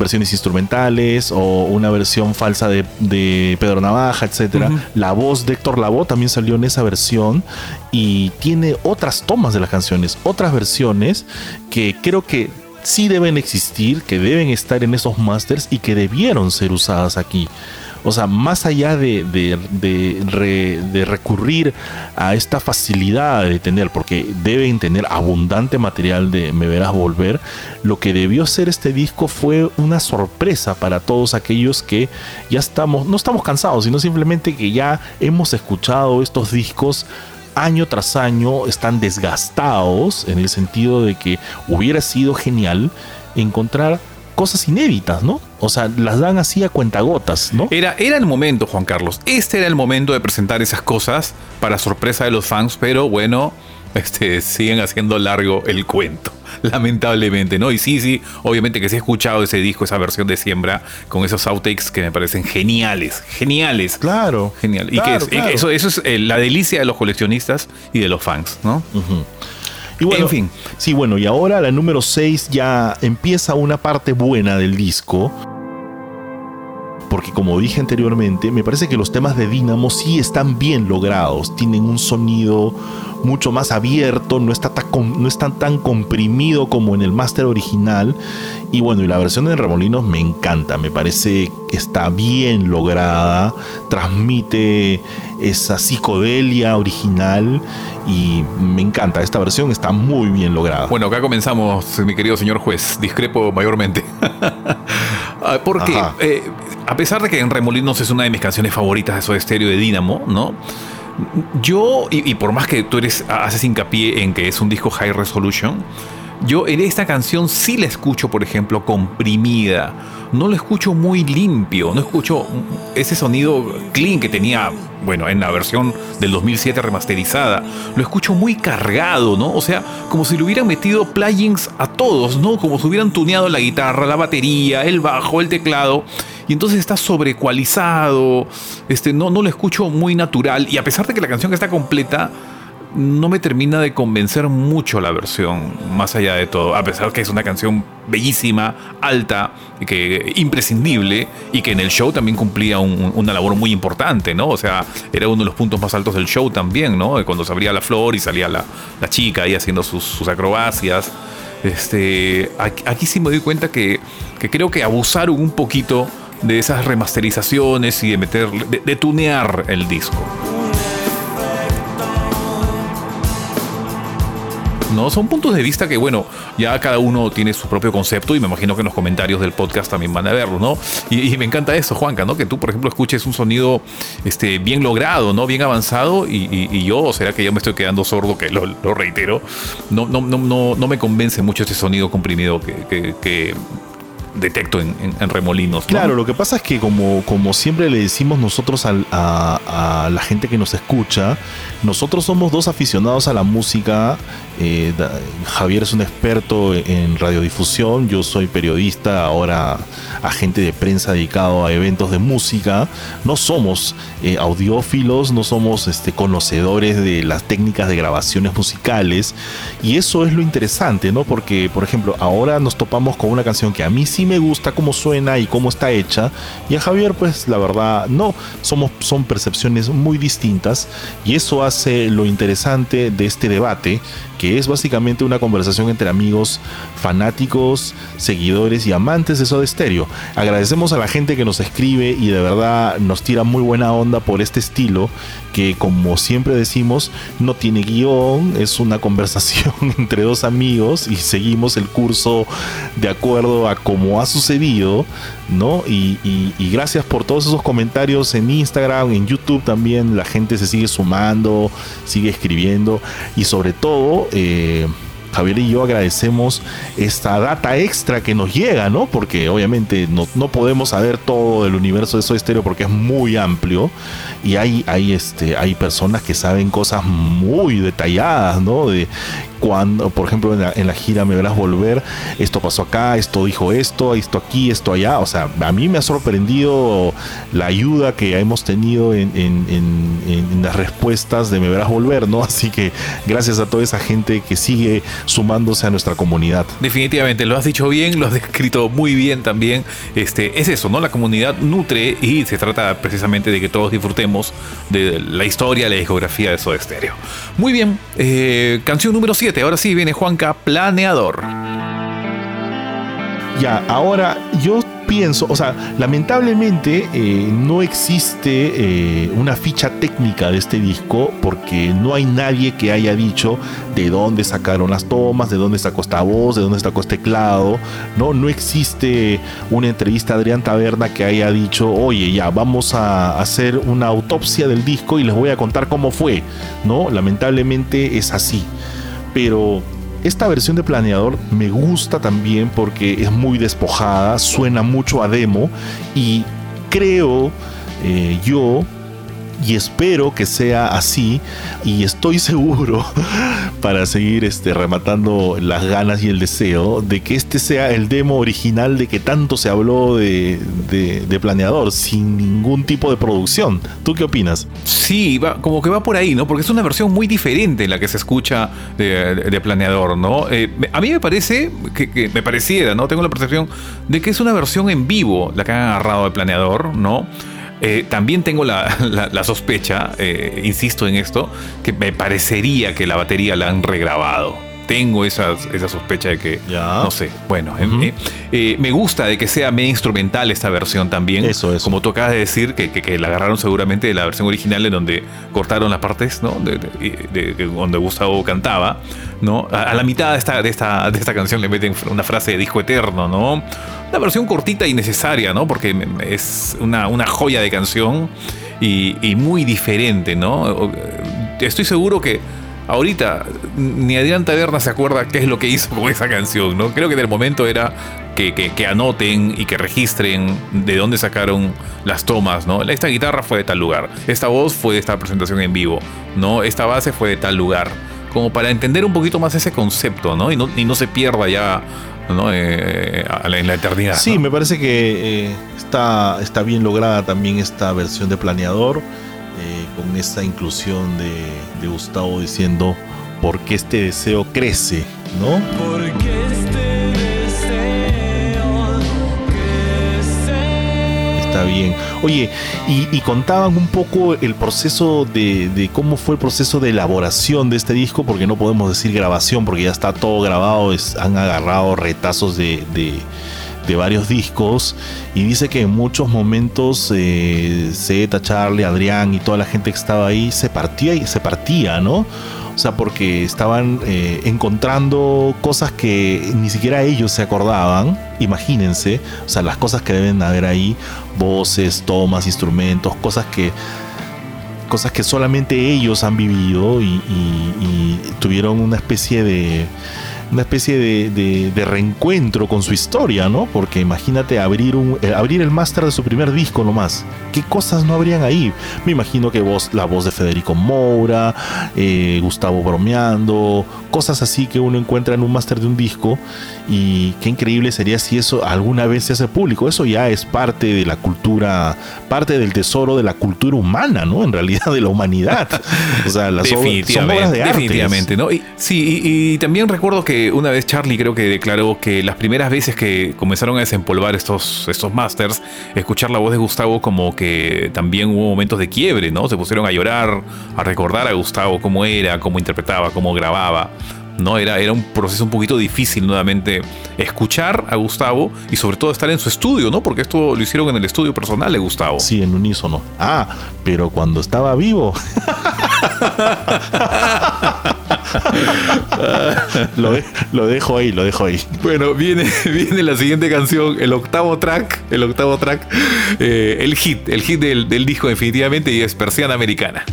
versiones instrumentales o una versión falsa de, de Pedro Navaja, etcétera. La voz de Héctor Lavoe también salió en esa versión y tiene otras tomas de las canciones, otras versiones que creo que sí deben existir, que deben estar en esos masters y que debieron ser usadas aquí. O sea, más allá de, de- de de recurrir a esta facilidad de tener, porque deben tener abundante material de Me Verás Volver, lo que debió ser este disco fue una sorpresa para todos aquellos que ya estamos, no estamos cansados, sino simplemente que ya hemos escuchado estos discos año tras año, están desgastados en el sentido de que hubiera sido genial encontrar cosas inéditas, ¿no? O sea, las dan así a cuentagotas, ¿no? Era, era el momento, Juan Carlos. Este era el momento de presentar esas cosas para sorpresa de los fans, pero bueno, este, siguen haciendo largo el cuento. Lamentablemente, ¿no? Y sí, sí, obviamente que sí he escuchado ese disco, esa versión de siembra, con esos outtakes que me parecen geniales, geniales. Claro. Genial. y que es- claro. eso, eso es eh, la delicia de los coleccionistas y de los fans, ¿no? Y bueno, En fin. Sí, bueno, y ahora la número 6 ya empieza una parte buena del disco. Porque como dije anteriormente, me parece que los temas de Dynamo sí están bien logrados, tienen un sonido mucho más abierto, no está tan, no está tan comprimido como en el máster original. Y bueno, y la versión de Remolinos me encanta, me parece que está bien lograda, transmite esa psicodelia original y me encanta, esta versión está muy bien lograda. Bueno, acá comenzamos, mi querido señor juez. Discrepo mayormente. Ah, Porque, eh, a pesar de que En Remolinos es una de mis canciones favoritas de Soda Stereo de Dynamo, ¿no? Yo, y, y por más que tú eres, haces hincapié en que es un disco high resolution, yo en esta canción sí la escucho, por ejemplo, comprimida. No lo escucho muy limpio, no escucho ese sonido clean que tenía, bueno, en la versión del 2007 remasterizada. Lo escucho muy cargado, ¿no? O sea, como si le hubieran metido plugins a todos, ¿no? Como si hubieran tuneado la guitarra, la batería, el bajo, el teclado. Y entonces está sobrecualizado, este, no, no lo escucho muy natural. Y a pesar de que la canción está completa, no me termina de convencer mucho la versión, más allá de todo, a pesar que es una canción bellísima, alta, que imprescindible y que en el show también cumplía un- una labor muy importante, ¿no? O sea, era uno de los puntos más altos del show también, ¿no? Cuando se abría la flor y salía la, la chica ahí haciendo sus, acrobacias. Este, aquí, aquí sí me doy cuenta que, que creo que abusaron un poquito de esas remasterizaciones y de meter, de tunear el disco. No, son puntos de vista que, bueno, ya cada uno tiene su propio concepto y me imagino que en los comentarios del podcast también van a verlo, ¿no? Y, me encanta eso, Juanca, ¿no? Que tú, por ejemplo, escuches un sonido este, bien logrado, ¿no? Bien avanzado y, y- yo, o será que ya me estoy quedando sordo, que lo, lo reitero, no, no, no, no, no me convence mucho este sonido comprimido que, que- que detecto en, en- remolinos. ¿no? Claro, lo que pasa es que como, como siempre le decimos nosotros al- a la gente que nos escucha, nosotros somos dos aficionados a la música. Eh, da- Javier es un experto en radiodifusión, yo soy periodista, ahora agente de prensa dedicado a eventos de música. No somos eh, audiófilos, no somos este, conocedores de las técnicas de grabaciones musicales. Y eso es lo interesante, ¿no? Porque, por ejemplo, ahora nos topamos con una canción que a mí sí me gusta cómo suena y cómo está hecha. Y a Javier, pues la verdad, no. Somos, son percepciones muy distintas. Y eso hace lo interesante de este debate, que es básicamente una conversación entre amigos fanáticos, seguidores y amantes de Soda Stereo. Agradecemos a la gente que nos escribe y de verdad nos tira muy buena onda por este estilo que como siempre decimos no tiene guion, es una conversación entre dos amigos y seguimos el curso de acuerdo a cómo ha sucedido, ¿no? Y, gracias por todos esos comentarios en Instagram, en YouTube también, la gente se sigue sumando, sigue escribiendo y sobre todo... Javier y yo agradecemos esta data extra que nos llega, ¿no? Porque obviamente no, no podemos saber todo del universo de Soy Stereo porque es muy amplio y hay, hay, este, hay personas que saben cosas muy detalladas, ¿no? Cuando, por ejemplo, en la, gira Me Verás Volver, esto pasó acá, esto dijo esto, esto aquí, esto allá. O sea, a mí me ha sorprendido la ayuda que hemos tenido en, en- en- en las respuestas de Me Verás Volver, ¿no? Así que gracias a toda esa gente que sigue sumándose a nuestra comunidad. Definitivamente, lo has dicho bien, lo has descrito muy bien también. Este, es eso, ¿no? La comunidad nutre y se trata precisamente de que todos disfrutemos de la historia, la discografía de Soda Stereo. Muy bien, eh, canción número 7. Ahora sí viene Juanca, Planeador. Ya, ahora yo pienso, o sea, lamentablemente eh, no existe eh, una ficha técnica de este disco porque no hay nadie que haya dicho de dónde sacaron las tomas, de dónde sacó esta voz, de dónde sacó este teclado, ¿no? No existe una entrevista a Adrián Taberna que haya dicho, oye, ya, vamos a hacer una autopsia del disco y les voy a contar cómo fue, ¿no? Lamentablemente es así. Pero esta versión de planeador me gusta también porque es muy despojada, suena mucho a demo y creo eh, yo y espero que sea así y estoy seguro para seguir este, rematando las ganas y el deseo de que este sea el demo original de que tanto se habló de, de- planeador sin ningún tipo de producción. ¿Tú qué opinas? Sí, va, como que va por ahí, ¿no? Porque es una versión muy diferente la que se escucha de, Planeador, ¿no? Eh, a mí me parece, que, que me pareciera, ¿no? Tengo la percepción de que es una versión en vivo la que han agarrado de Planeador, ¿no? Eh, también tengo la, la- la sospecha, eh, insisto en esto, que me parecería que la batería la han regrabado. Tengo esa, esa sospecha de que, Ya. no sé, bueno, Ujú. eh, me gusta de que sea medio instrumental esta versión también. Eso, eso. Como tú acabas de decir, que, que- que la agarraron seguramente de la versión original en donde cortaron las partes, ¿no? De, de- de- de donde Gustavo cantaba, ¿no? A, a la mitad de esta, de, esta, de esta canción le meten una frase de disco eterno, ¿no? Una versión cortita y necesaria, ¿no? Porque es una, una joya de canción y, muy diferente, ¿no? Estoy seguro que ahorita ni Adrián Taberna se acuerda qué es lo que hizo con esa canción, ¿no? Creo que en el momento era que, que- que anoten y que registren de dónde sacaron las tomas, ¿no? Esta guitarra fue de tal lugar, esta voz fue de esta presentación en vivo, ¿no? Esta base fue de tal lugar. Como para entender un poquito más ese concepto, ¿no? Y no, y no se pierda ya ¿no? Eh, a la- en la eternidad. Sí, ¿no? me parece que eh, está, está bien lograda también esta versión de planeador, eh, con esta inclusión de, de Gustavo diciendo, porque este deseo crece, ¿no? Porque este deseo crece. Está bien. Oye, y, y contaban un poco el proceso de, cómo fue el proceso de elaboración de este disco, porque no podemos decir grabación, porque ya está todo grabado, han agarrado retazos de, de- varios discos, y dice que en muchos momentos eh, Charlie, Adrián y toda la gente que estaba ahí se partía y se partía, ¿no? O sea, porque estaban eh, encontrando cosas que ni siquiera ellos se acordaban. Imagínense, o sea, las cosas que deben haber ahí, voces, tomas, instrumentos, cosas que cosas que solamente ellos han vivido y, tuvieron una especie de una especie de, de- de reencuentro con su historia, ¿no? Porque imagínate abrir un eh, abrir el máster de su primer disco nomás. ¿Qué cosas no habrían ahí? Me imagino que voz, la voz de Federico Moura, eh, Gustavo bromeando, cosas así que uno encuentra en un máster de un disco. Y qué increíble sería si eso alguna vez se hace público. Eso ya es parte de la cultura, parte del tesoro de la cultura humana, ¿no? En realidad de la humanidad. O sea, las obras son obras de arte. definitivamente, ¿no? Y, sí, y, y también recuerdo que una vez Charlie creo que declaró que las primeras veces que comenzaron a desempolvar estos, estos masters, escuchar la voz de Gustavo como que también hubo momentos de quiebre, ¿no? Se pusieron a llorar, a recordar a Gustavo cómo era, cómo interpretaba, cómo grababa. ¿no? Era, era un proceso un poquito difícil nuevamente escuchar a Gustavo y sobre todo estar en su estudio, ¿no? Porque esto lo hicieron en el estudio personal de Gustavo. Sí, en unísono. Ah, pero cuando estaba vivo. lo, de- lo dejo ahí, lo dejo ahí. Bueno, viene, viene la siguiente canción, el octavo track, el octavo track, eh, el hit, el hit del, del disco definitivamente y es Persiana Americana.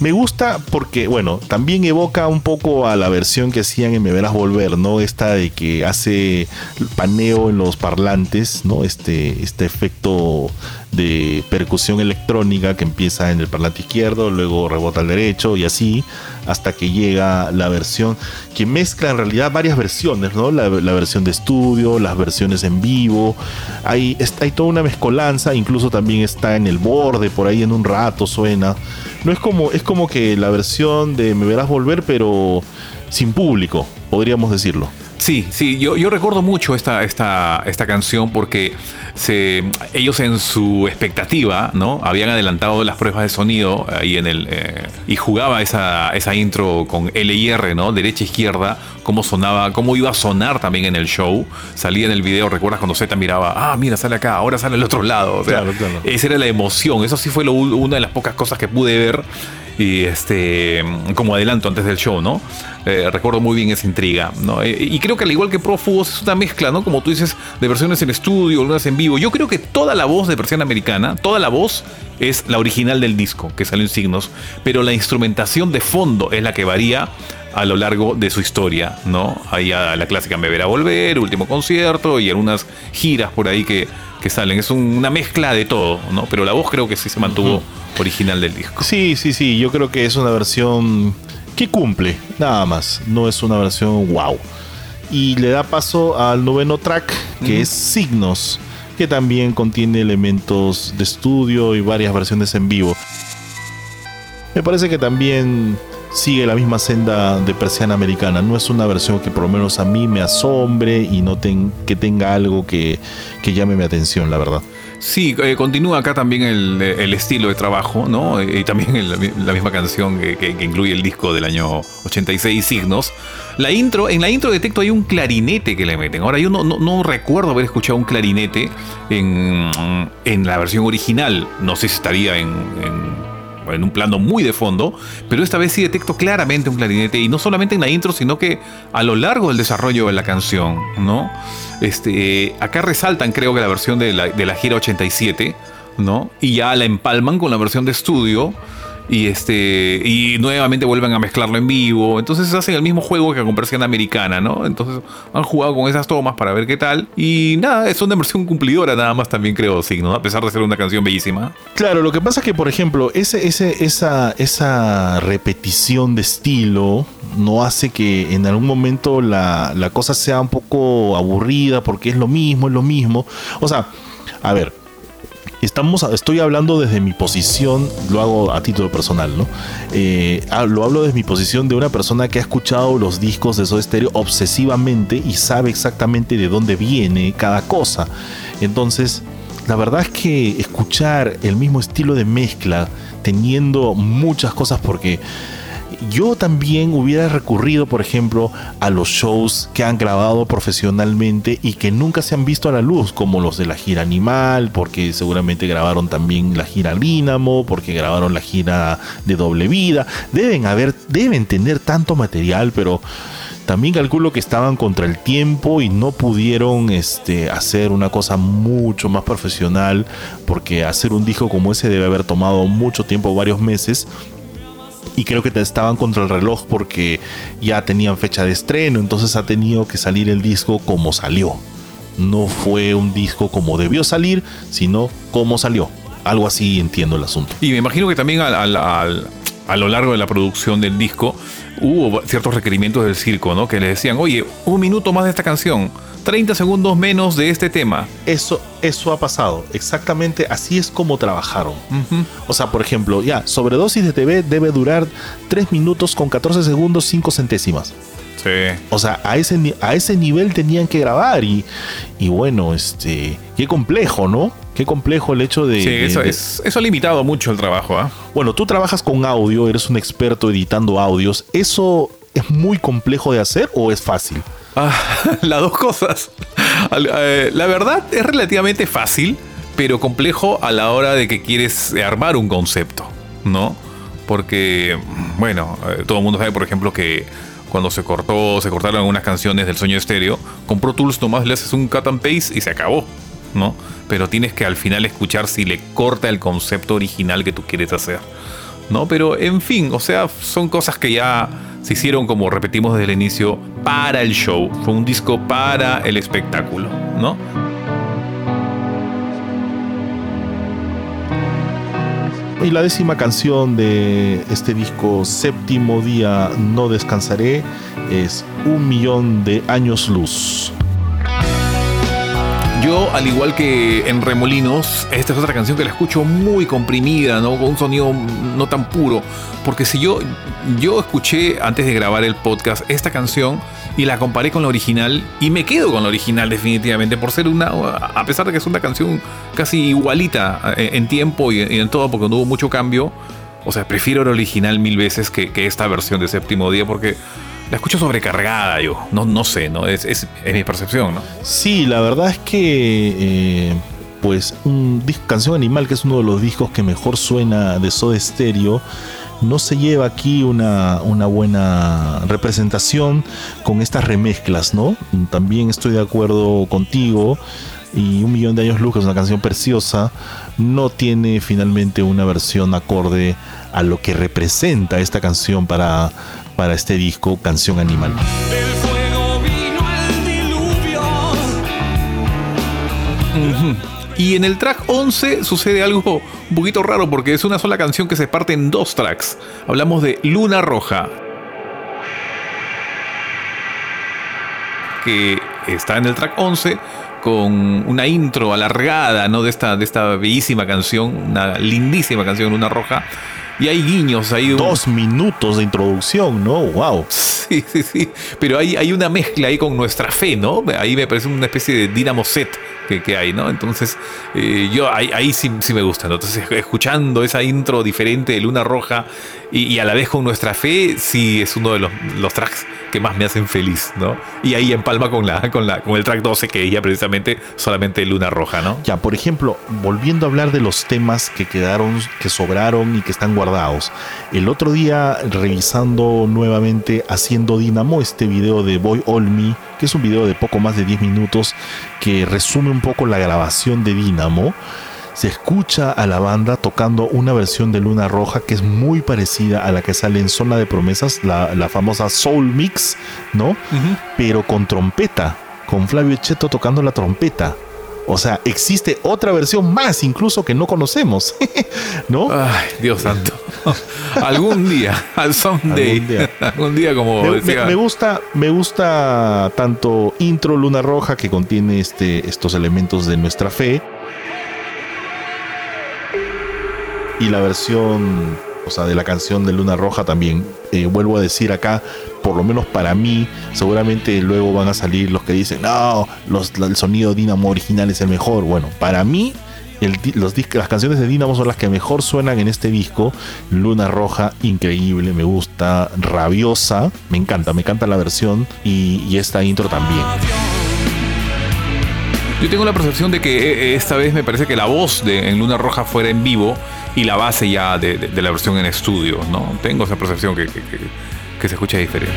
Me gusta porque, bueno, también evoca un poco a la versión que hacían en Me Verás Volver, ¿no? Esta de que hace paneo en los parlantes, ¿no? Este, este efecto de percusión electrónica que empieza en el parlante izquierdo, luego rebota al derecho y así, hasta que llega la versión que mezcla en realidad varias versiones, ¿no? La, versión de estudio, las versiones en vivo, hay, está- hay toda una mezcolanza, incluso también está en el borde, por ahí en un rato suena. No es como, es como que la versión de Me Verás Volver, pero sin público, podríamos decirlo. Sí, sí, yo, yo recuerdo mucho esta, esta, esta canción porque se, ellos en su expectativa, ¿no? Habían adelantado las pruebas de sonido ahí en el. eh, y jugaba esa, esa intro con L y R, ¿no? Derecha, izquierda, cómo sonaba, cómo iba a sonar también en el show. Salía en el video, ¿recuerdas cuando Z miraba? Ah, mira, sale acá, ahora sale al otro lado. O sea, Claro, claro. esa era la emoción. Eso sí fue lo- una de las pocas cosas que pude ver. Y este, como adelanto antes del show, ¿no? Eh, recuerdo muy bien esa intriga, ¿no? Eh, y creo que al igual que Prófugos es una mezcla, ¿no? Como tú dices, de versiones en estudio, algunas en vivo. Yo creo que toda la voz de versión americana, toda la voz es la original del disco, que salió en signos, pero la instrumentación de fondo es la que varía a lo largo de su historia, ¿no? Hay a la clásica Me Verá Volver, último concierto y algunas giras por ahí que, que salen. Es un- una mezcla de todo, ¿no? Pero la voz creo que sí se mantuvo original del disco. Sí, sí, sí, yo creo que es una versión que cumple, nada más, no es una versión wow. Y le da paso al noveno track, que es Signos, que también contiene elementos de estudio y varias versiones en vivo. Me parece que también sigue la misma senda de persiana americana. No es una versión que por lo menos a mí me asombre y no ten- que tenga algo que, llame mi atención, la verdad. Sí, eh, continúa acá también el, estilo de trabajo, ¿no? Eh, Y también la misma canción que, incluye el disco del año 86, Signos. La intro, en la intro detecto hay un clarinete que le meten. Ahora, yo no, recuerdo haber escuchado un clarinete en, en la versión original. No sé si estaría en- en un plano muy de fondo, pero esta vez sí detecto claramente un clarinete y no solamente en la intro, sino que a lo largo del desarrollo de la canción, ¿no? Este, acá resaltan creo que la versión de la, de la gira 87, ¿no? Y ya la empalman con la versión de estudio y este y nuevamente vuelven a mezclarlo en vivo. Entonces hacen el mismo juego que con persiana americana, ¿no? Entonces han jugado con esas tomas para ver qué tal y nada, es una versión cumplidora nada más también creo Signo, ¿no? a pesar de ser una canción bellísima. Claro, lo que pasa es que, por ejemplo, ese, esa, esa repetición de estilo no hace que en algún momento la, la cosa sea un poco aburrida porque es lo mismo, es lo mismo. O sea, a ver, estamos, estoy hablando desde mi posición, lo hago a título personal, ¿no? Eh, ah, lo hablo desde mi posición de una persona que ha escuchado los discos de Soda Stereo obsesivamente y sabe exactamente de dónde viene cada cosa. Entonces, la verdad es que escuchar el mismo estilo de mezcla, teniendo muchas cosas, porque yo también hubiera recurrido, por ejemplo, a los shows que han grabado profesionalmente y que nunca se han visto a la luz, como los de la gira Animal, porque seguramente grabaron también la gira Dínamo, porque grabaron la gira de Doble Vida. Deben haber, deben tener tanto material, pero también calculo que estaban contra el tiempo y no pudieron este, hacer una cosa mucho más profesional, porque hacer un disco como ese debe haber tomado mucho tiempo, varios meses y creo que estaban contra el reloj porque ya tenían fecha de estreno, entonces ha tenido que salir el disco como salió. No fue un disco como debió salir, sino como salió. Algo así entiendo el asunto. Y me imagino que también al- al- a lo largo de la producción del disco hubo ciertos requerimientos del circo, ¿no? Que le decían, oye, un minuto más de esta canción, 30 segundos menos de este tema. Eso, eso ha pasado. Exactamente así es como trabajaron. O sea, por ejemplo, ya, sobredosis de TV debe durar 3 minutos con 14 segundos 5 centésimas. Sí. O sea, a ese, a ese nivel tenían que grabar y, y bueno, este, qué complejo, ¿no? Qué complejo el hecho de... Sí, de- eso, de- es- eso ha limitado mucho el trabajo, ¿ah? Bueno, tú trabajas con audio, eres un experto editando audios. ¿Eso es muy complejo de hacer o es fácil? Ah, las dos cosas. Eh, La verdad es relativamente fácil, pero complejo a la hora de que quieres armar un concepto, ¿no? Porque, bueno, eh, todo el mundo sabe, por ejemplo, que cuando se cortó, se cortaron algunas canciones del sueño estéreo, con Pro Tools nomás le haces un cut and paste y se acabó, ¿no? Pero tienes que al final escuchar si le corta el concepto original que tú quieres hacer. ¿no? Pero en fin, o sea, son cosas que ya se hicieron, como repetimos desde el inicio, para el show. Fue un disco para el espectáculo, ¿no? Y la décima canción de este disco, Séptimo Día No Descansaré, es Un Millón de Años Luz. Yo, al igual que en Remolinos, esta es otra canción que la escucho muy comprimida, ¿no? Con un sonido no tan puro. Porque si yo, yo escuché antes de grabar el podcast esta canción y la comparé con la original y me quedo con la original definitivamente por ser una, a pesar de que es una canción casi igualita eh, en tiempo y en todo porque no hubo mucho cambio. O sea, prefiero la original mil veces que, que esta versión de séptimo día porque la escucho sobrecargada yo. No, no sé, ¿no? Es, es, mi percepción, ¿no? Sí, la verdad es que, eh, pues, un disco, Canción Animal, que es uno de los discos que mejor suena de Soda Stereo, no se lleva aquí una, una buena representación con estas remezclas, ¿no? También estoy de acuerdo contigo y Un Millón de Años Luz, es una canción preciosa, no tiene finalmente una versión acorde a lo que representa esta canción para, para este disco, Canción Animal. Del fuego vino el diluvio. Y en el track 11 sucede algo un poquito raro porque es una sola canción que se parte en dos tracks. Hablamos de Luna Roja. Que está en el track 11 con una intro alargada ¿no? de, esta, de esta bellísima canción, una lindísima canción Luna Roja. Y hay guiños, hay un- Dos minutos de introducción, ¿no? ¡Wow! Sí, sí, sí. Pero hay, hay una mezcla ahí con nuestra fe, ¿no? Ahí me parece una especie de Dynamo set que, que hay, ¿no? Entonces, eh, yo ahí, ahí sí, sí me gusta, ¿no? Entonces, escuchando esa intro diferente de Luna Roja y, a la vez con nuestra fe, sí es uno de los, los tracks que más me hacen feliz, ¿no? Y ahí empalma con, la, con, la, con el track 12 que ya precisamente solamente Luna Roja, ¿no? Ya, por ejemplo, volviendo a hablar de los temas que quedaron, que sobraron y que están guardados. El otro día, revisando nuevamente Haciendo Dynamo, este video de Boy All Me, que es un video de poco más de 10 minutos que resume un poco la grabación de Dynamo. Se escucha a la banda tocando una versión de Luna Roja que es muy parecida a la que sale en Zona de Promesas, la, la famosa Soul Mix, ¿no? Pero con trompeta, con Flavio Cheto tocando la trompeta. O sea, existe otra versión más incluso que no conocemos, ¿no? Ay, Dios santo. Algún día, al someday. Algún día. Algún día, como Me, decía. me- me gusta, me gusta tanto intro Luna Roja que contiene este, estos elementos de nuestra fe y la versión, o sea, de la canción de Luna Roja también. Eh, vuelvo a decir acá, por lo menos para mí, seguramente luego van a salir los que dicen, no, el sonido Dynamo original es el mejor. Bueno, para mí. los las canciones de Dynamo son las que mejor suenan en este disco. Luna Roja, increíble, me gusta. Rabiosa, me encanta, me encanta la versión. Y, esta intro también. Yo tengo la percepción de que eh, esta vez me parece que la voz de en Luna Roja fuera en vivo y la base ya de, de- la versión en estudio, ¿no? Tengo esa percepción que- que se escucha diferente.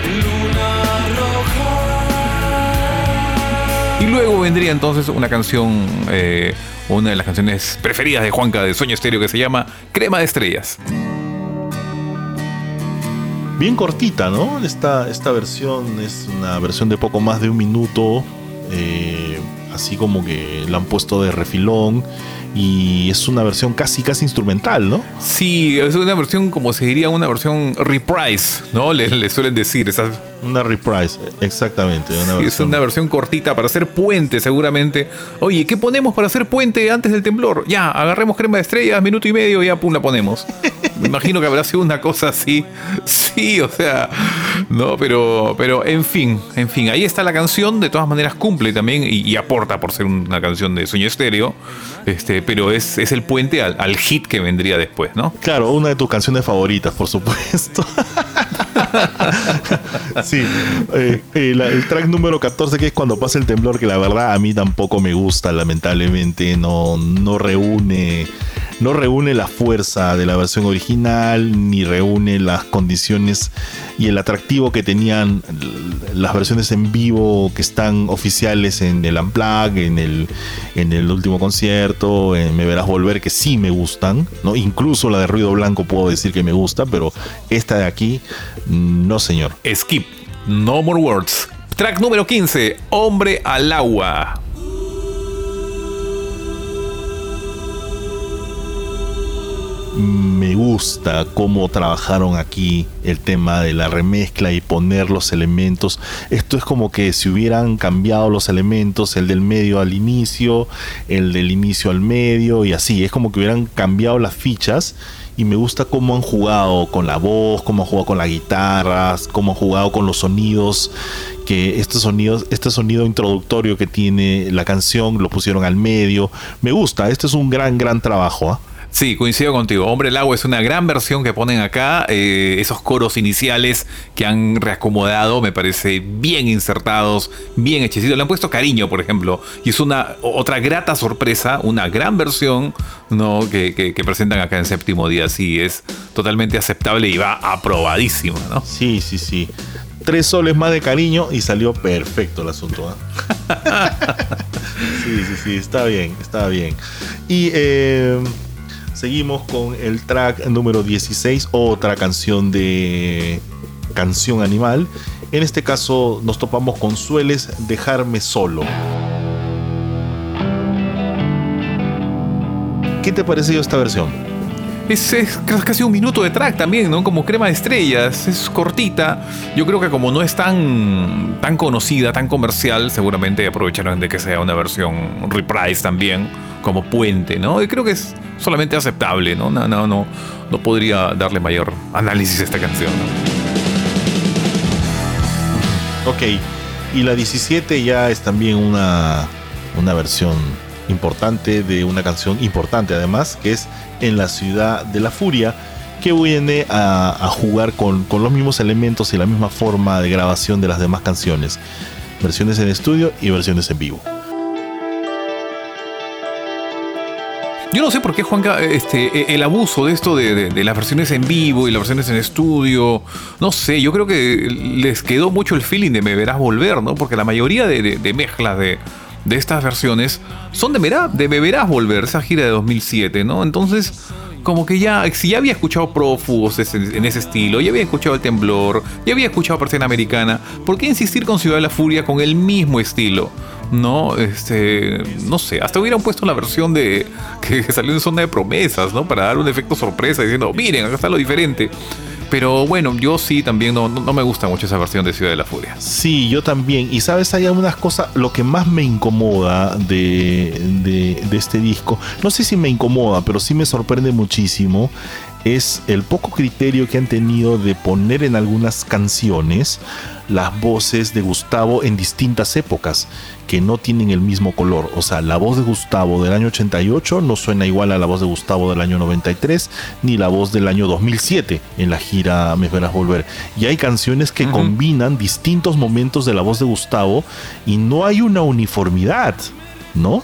Y luego vendría entonces una canción, eh, una de las canciones preferidas de Juanca de Sueño Estéreo que se llama Crema de Estrellas. Bien cortita, ¿no? Esta, esta versión es una versión de poco más de un minuto. eh, así como que la han puesto de refilón. Y es una versión casi, casi instrumental, ¿no? Sí, es una versión, como se diría, una versión reprise, ¿no? Le, le suelen decir, esa, Una reprise, exactamente. Una es versión. una versión cortita para hacer puente, seguramente. Oye, ¿qué ponemos para hacer puente antes del temblor? Ya, agarremos crema de estrellas, minuto y medio, y ya, pum, la ponemos. Me imagino que habrá sido una cosa así. Sí, o sea, no, pero, pero en fin, en fin, ahí está la canción. De todas maneras, cumple también y, aporta por ser una canción de sueño estéreo. Este, pero es, es el puente al, al hit que vendría después, ¿no? Claro, una de tus canciones favoritas, por supuesto. sí, eh, eh, el track número 14, que es cuando pasa el temblor, que la verdad a mí tampoco me gusta, lamentablemente, no, no reúne. No reúne la fuerza de la versión original, ni reúne las condiciones y el atractivo que tenían las versiones en vivo que están oficiales en el Unplugged, en el, en el último concierto, en Me Verás Volver, que sí me gustan, ¿no? Incluso la de Ruido Blanco puedo decir que me gusta, pero esta de aquí, no señor. Skip, No More Words. Track número 15, Hombre al agua. me gusta cómo trabajaron aquí el tema de la remezcla y poner los elementos. Esto es como que si hubieran cambiado los elementos, el del medio al inicio, el del inicio al medio y así. Es como que hubieran cambiado las fichas. Y me gusta cómo han jugado con la voz, cómo han jugado con las guitarras, cómo han jugado con los sonidos. Que estos sonidos, este sonido introductorio que tiene la canción lo pusieron al medio. Me gusta, este es un gran, gran trabajo. ¿ah? Sí, coincido contigo. Hombre al agua es una gran versión que ponen acá. eh, esos coros iniciales que han reacomodado me parece bien insertados, bien hechecidos. Le han puesto cariño, por ejemplo. Y es una otra grata sorpresa, una gran versión ¿no? que, que- que presentan acá en séptimo día. Sí, es totalmente aceptable y va aprobadísimo, ¿no? Sí, sí, sí. Tres soles más de cariño y salió perfecto el asunto. ¿ah? Sí, sí, sí, está bien, está bien. Y eh, seguimos con el track número 16, otra canción de Canción Animal. En este caso nos topamos con Sueles dejarme solo. ¿Qué te pareció esta versión? Es, casi un minuto de track también, ¿no? Como crema de estrellas, es cortita. Yo creo que como no es tan, tan conocida, tan comercial, seguramente aprovecharon de que sea una versión reprise también, como puente, ¿no? Creo que es solamente aceptable, ¿no? No, no, no, podría darle mayor análisis a esta canción. ¿no? Ok, y la 17 ya es también una, una versión importante de una canción importante además, que es En la ciudad de la furia, que viene a, jugar con los mismos elementos y la misma forma de grabación de las demás canciones. Versiones en estudio y versiones en vivo. Yo no sé por qué, Juanca, este, el abuso de esto de, de- de las versiones en vivo y las versiones en estudio, no sé, yo creo que les quedó mucho el feeling de Me Verás Volver, ¿no? Porque la mayoría de, mezclas de, de estas versiones son de, de Me Verás Volver, esa gira de 2007, ¿no? Entonces, como que ya, si ya había escuchado Prófugos en ese estilo, ya había escuchado El Temblor, ya había escuchado Persiana Americana, ¿por qué insistir con Ciudad de la Furia con el mismo estilo? No, este, no sé, hasta hubieran puesto la versión de que salió en zona de promesas, ¿no? Para dar un efecto sorpresa diciendo, miren, acá está lo diferente. Pero bueno, yo sí también no, no, me gusta mucho esa versión de Ciudad de la Furia. Sí, yo también. Y sabes, hay algunas cosas, lo que más me incomoda de- de este disco, no sé si me incomoda, pero sí me sorprende muchísimo, es el poco criterio que han tenido de poner en algunas canciones las voces de Gustavo en distintas épocas que no tienen el mismo color. O sea, la voz de Gustavo del año 88 no suena igual a la voz de Gustavo del año 93, ni la voz del año 2007 en la gira Me Verás Volver. Y hay canciones que combinan distintos momentos de la voz de Gustavo y no hay una uniformidad, ¿no?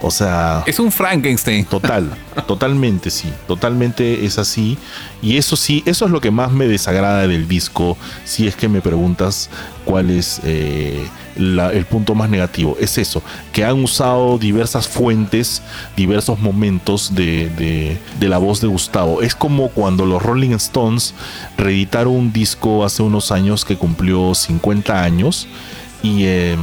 O sea... Es un Frankenstein. Total, totalmente sí, totalmente es así. Y eso sí, eso es lo que más me desagrada del disco, si es que me preguntas cuál es eh, la- el punto más negativo. Es eso, que han usado diversas fuentes, diversos momentos de, de- de la voz de Gustavo. Es como cuando los Rolling Stones reeditaron un disco hace unos años que cumplió 50 años y... em,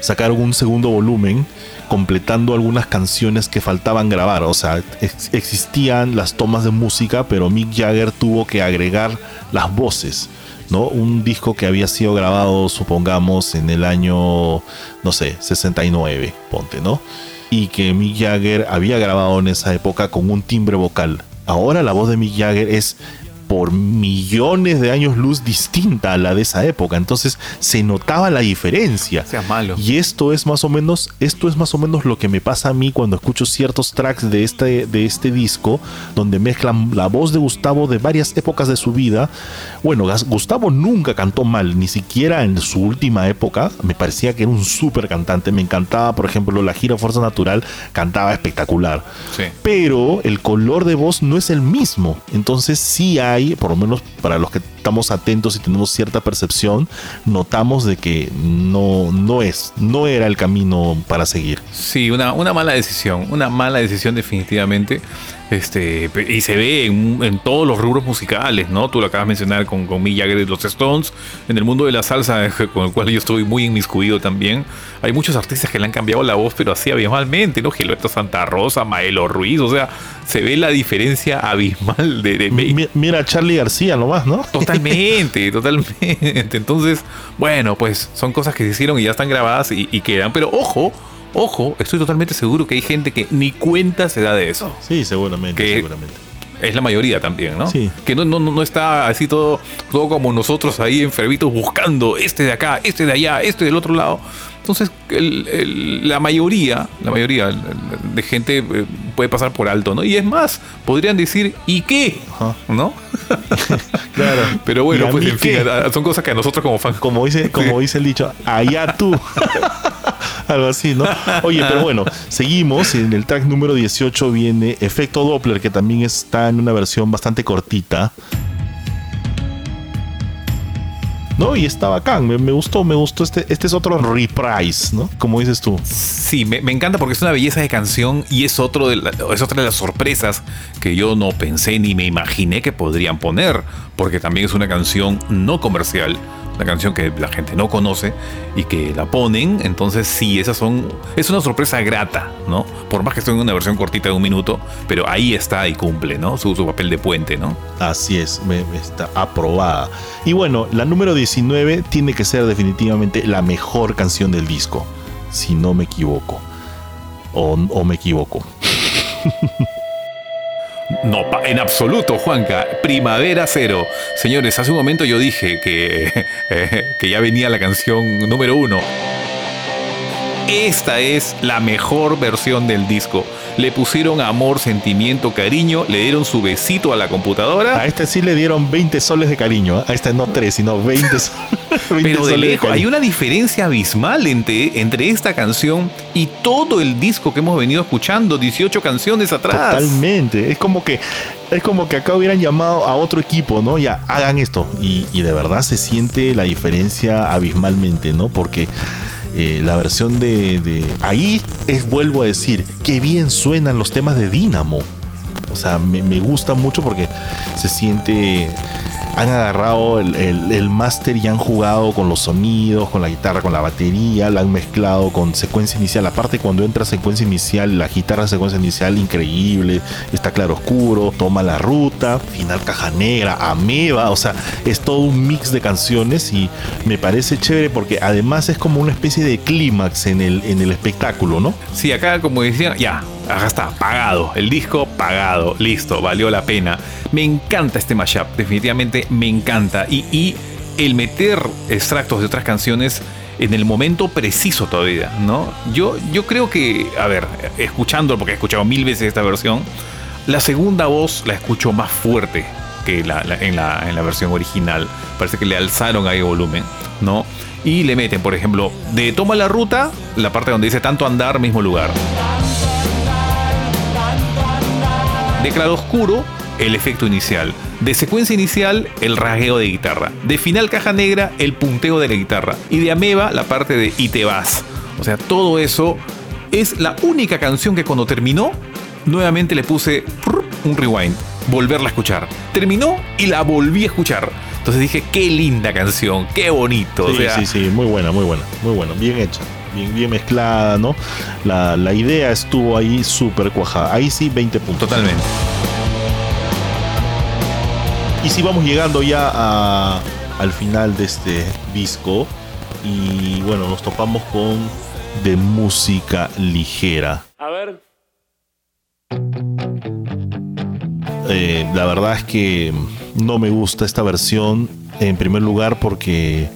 sacaron un segundo volumen completando algunas canciones que faltaban grabar. O sea, ex- existían las tomas de música, pero Mick Jagger tuvo que agregar las voces. ¿no? Un disco que había sido grabado, supongamos, en el año, no sé, 69, ponte, ¿no? Y que Mick Jagger había grabado en esa época con un timbre vocal. Ahora la voz de Mick Jagger es por millones de años luz distinta a la de esa época. Entonces se notaba la diferencia. Seas malo. Y esto es más o menos, esto es más o menos lo que me pasa a mí cuando escucho ciertos tracks de este, de este disco, donde mezclan la voz de Gustavo de varias épocas de su vida. Bueno, Gustavo nunca cantó mal, ni siquiera en su última época. Me parecía que era un súper cantante. Me encantaba, por ejemplo, la gira Fuerza Natural, cantaba espectacular Sí. pero el color de voz no es el mismo. Entonces sí hay, por lo menos para los que estamos atentos y tenemos cierta percepción, notamos de que no, no es, no era el camino para seguir. Sí, una, una mala decisión, una mala decisión definitivamente. Este, y se ve en, en todos los rubros musicales, ¿no? Tú lo acabas de mencionar con, con Mick Jagger y los Stones. En el mundo de la salsa, con el cual yo estoy muy inmiscuido también, hay muchos artistas que le han cambiado la voz, pero así abismalmente, ¿no? Gilberto Santa Rosa, Maelo Ruiz, o sea, se ve la diferencia abismal de, de, Mi- Mira a Charlie García nomás, ¿no? Totalmente, totalmente. Entonces, bueno, pues son cosas que se hicieron y ya están grabadas y, y quedan. Pero ojo, ojo, estoy totalmente seguro que hay gente que ni cuenta se da de eso. Sí, seguramente, Que- seguramente. Es la mayoría también, ¿no? Sí. Que no, no, no está así todo, todo como nosotros ahí enfermitos buscando este de acá, este de allá, este del otro lado. Entonces, el- el- la mayoría, la mayoría de gente eh, puede pasar por alto, ¿no? Y es más, podrían decir, ¿y qué? ¿no? Claro. Pero ¿Y bueno, pues en fin, son cosas que a nosotros como fans Como dice, como dice el dicho, allá tú. Algo así, ¿no? Oye, pero bueno, seguimos. En el track número 18 viene Efecto Doppler, que también está en una versión bastante cortita. ¿No? Y está bacán, me, me gustó, me gustó este, este es otro reprise, ¿no? Como dices tú. Sí, me, me encanta porque es una belleza de canción y es, otro de la- es otra de las sorpresas que yo no pensé ni me imaginé que podrían poner, porque también es una canción no comercial, una canción que la gente no conoce y que la ponen, entonces sí, esas son, es una sorpresa grata, ¿no? Por más que esté en una versión cortita de un minuto, pero ahí está y cumple, ¿no? Su, su papel de puente, ¿no? Así es, está aprobada. Y bueno, la número 19 tiene que ser definitivamente la mejor canción del disco, si no me equivoco. O me equivoco. No, en absoluto, Juanca. Primavera cero. Señores, hace un momento yo dije que, eh, que ya venía la canción número uno. Esta es la mejor versión del disco. Le pusieron amor, sentimiento, cariño, le dieron su besito a la computadora. A este sí le dieron 20 soles de cariño. ¿eh? A este no 3, sino 20, so- 20 Pero de lejos, hay una diferencia abismal entre, entre esta canción y todo el disco que hemos venido escuchando, 18 canciones atrás. Totalmente. Es como que es como que acá hubieran llamado a otro equipo, ¿no? Ya, hagan esto. Y, y de verdad se siente la diferencia abismalmente, ¿no? Porque eh, la versión de, Ahí es, vuelvo a decir, qué bien suenan los temas de Dynamo. O sea, me, me gusta mucho porque se siente. Han agarrado el, el, el máster y han jugado con los sonidos, con la guitarra, con la batería, la han mezclado con secuencia inicial. Aparte, cuando entra secuencia inicial, la guitarra secuencia inicial increíble, está claro oscuro, toma la ruta, final caja negra, ameba, o sea, es todo un mix de canciones y me parece chévere porque además es como una especie de clímax en el, en el espectáculo, ¿no? Sí, acá como decían, ya, acá está, pagado. El disco pagado, listo, valió la pena. Me encanta este mashup, definitivamente me encanta. Y, y el meter extractos de otras canciones en el momento preciso todavía, ¿no? Yo, yo creo que, a ver, escuchando, porque he escuchado mil veces esta versión, la segunda voz la escucho más fuerte que la, la- en, la, en la versión original. Parece que le alzaron ahí volumen, ¿no? Y le meten, por ejemplo, de toma la ruta, la parte donde dice tanto andar, mismo lugar. De claro oscuro, el efecto inicial. De secuencia inicial, el rasgueo de guitarra. De final caja negra, el punteo de la guitarra. Y de ameba, la parte de y te vas. O sea, todo eso es la única canción que cuando terminó, nuevamente le puse un rewind. Volverla a escuchar. Terminó y la volví a escuchar. Entonces dije, qué linda canción, qué bonito. o Sí, sea, sí, sí, muy buena, muy buena, muy buena, bien hecha, bien, bien mezclada, ¿no? La, la idea estuvo ahí súper cuajada. Ahí sí, 20 puntos. Totalmente. Y si vamos llegando ya a- al final de este disco, y bueno, nos topamos con de música ligera. A ver. Eh, la verdad es que no me gusta esta versión, en primer lugar porque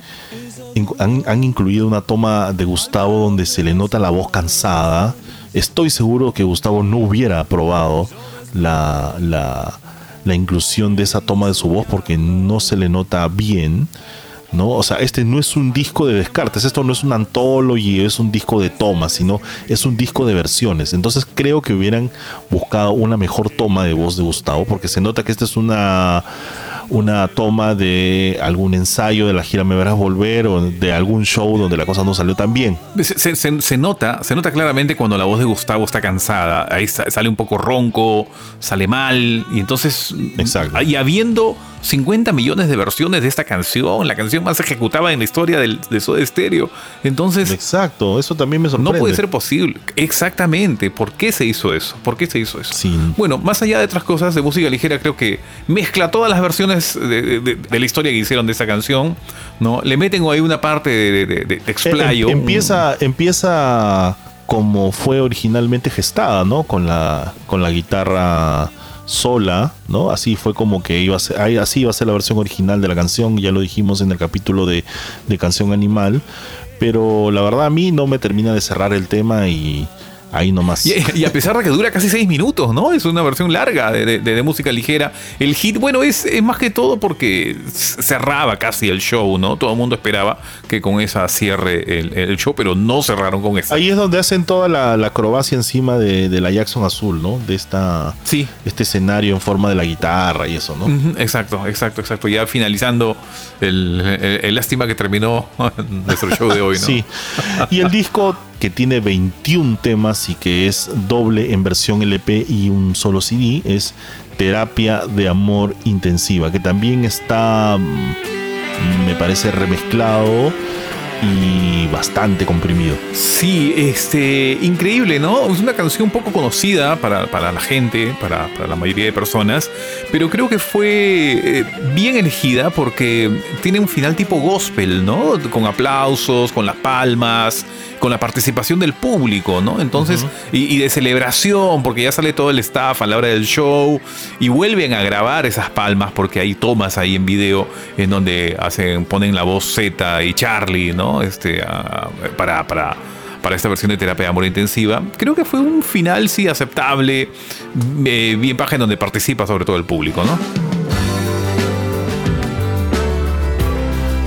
han, incluido una toma de Gustavo donde se le nota la voz cansada. Estoy seguro que Gustavo no hubiera aprobado la, la, la inclusión de esa toma de su voz porque no se le nota bien. ¿no? O sea, este no es un disco de descartes, esto no es un anthology, es un disco de tomas, sino es un disco de versiones. Entonces creo que hubieran buscado una mejor toma de voz de Gustavo, porque se nota que esta es una, una toma de algún ensayo de la gira Me Verás Volver o de algún show donde la cosa no salió tan bien. Se, se- nota, se nota claramente cuando la voz de Gustavo está cansada. Ahí sa- sale un poco ronco, sale mal. Y entonces. Exacto. Y habiendo 50 millones de versiones de esta canción, la canción más ejecutada en la historia del, de Soda Stereo. Entonces. Exacto, eso también me No sorprende. puede ser posible. Exactamente. ¿Por qué se hizo eso? ¿Por qué se hizo eso? Sí. Bueno, más allá de otras cosas de música ligera, creo que mezcla todas las versiones de, de- de- de la historia que hicieron de esta canción. ¿no? Le meten ahí una parte de, de- de explayo. Em- empieza, empieza como fue originalmente gestada, ¿no? Con la, con la guitarra sola, ¿no? Así fue como que iba a ser, así iba a ser la versión original de la canción, ya lo dijimos en el capítulo de, de Canción Animal, pero la verdad a mí no me termina de cerrar el tema y, Ahí nomás. Y, y a pesar de que dura casi seis minutos, ¿no? Es una versión larga de, de- de música ligera. El hit, bueno, es, es más que todo porque cerraba casi el show, ¿no? Todo el mundo esperaba que con esa cierre el, el show, pero no cerraron con esa. Ahí es donde hacen toda la, la acrobacia encima de, de la Jackson Azul, ¿no? De esta, Sí. este escenario en forma de la guitarra y eso, ¿no? Exacto, exacto, exacto. Ya finalizando el, el- el lástima que terminó nuestro show de hoy, ¿no? Sí. Y el disco que tiene 21 temas y que es doble en versión LP y un solo CD es Terapia de Amor Intensiva, que también está, mm, me parece, remezclado y bastante comprimido. Sí, este, increíble, ¿no? Es una canción poco conocida para, para la gente, para, para la mayoría de personas, pero creo que fue eh, bien elegida porque tiene un final tipo gospel, ¿no? Con aplausos, con las palmas, con la participación del público, ¿no? Entonces, y, y de celebración, porque ya sale todo el staff a la hora del show y vuelven a grabar esas palmas porque hay tomas ahí en video en donde hacen, ponen la voz Z y Charlie, ¿no? Este, a- para, para, para esta versión de terapia de amor intensiva. Creo que fue un final, sí, aceptable, eh, bien paja en donde participa sobre todo el público, ¿no?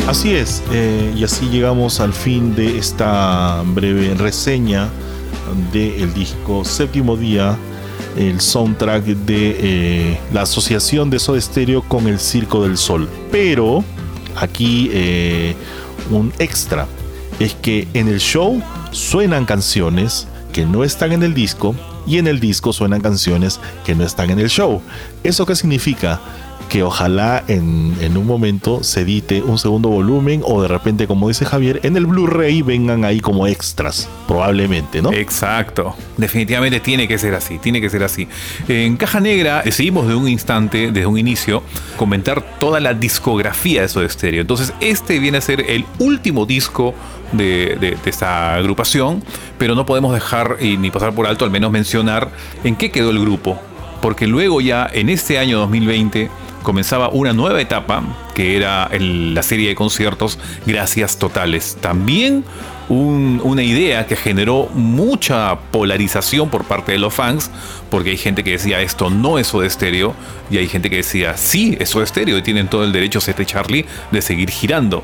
Así es, eh, y así llegamos al fin de esta breve reseña del disco Séptimo Día, el soundtrack de eh, la asociación de Soda Stereo con el Circo del Sol. Pero aquí eh, un extra es que en el show suenan canciones que no están en el disco y en el disco suenan canciones que no están en el show. ¿Eso qué significa? Que ojalá en, en un momento se edite un segundo volumen o de repente, como dice Javier, en el Blu-ray vengan ahí como extras, probablemente, ¿no? Exacto. Definitivamente tiene que ser así, tiene que ser así. En Caja Negra decidimos de un instante, desde un inicio, comentar toda la discografía de Soda Stereo. Entonces, este viene a ser el último disco de, de- esta agrupación, pero no podemos dejar ni pasar por alto, al menos mencionar en qué quedó el grupo. Porque luego ya en este año 2020 comenzaba una nueva etapa que era la serie de conciertos Gracias Totales. También un- una idea que generó mucha polarización por parte de los fans, porque hay gente que decía esto no es Soda Stereo y hay gente que decía sí, es Soda Stereo y tienen todo el derecho, Sete Charlie, de seguir girando.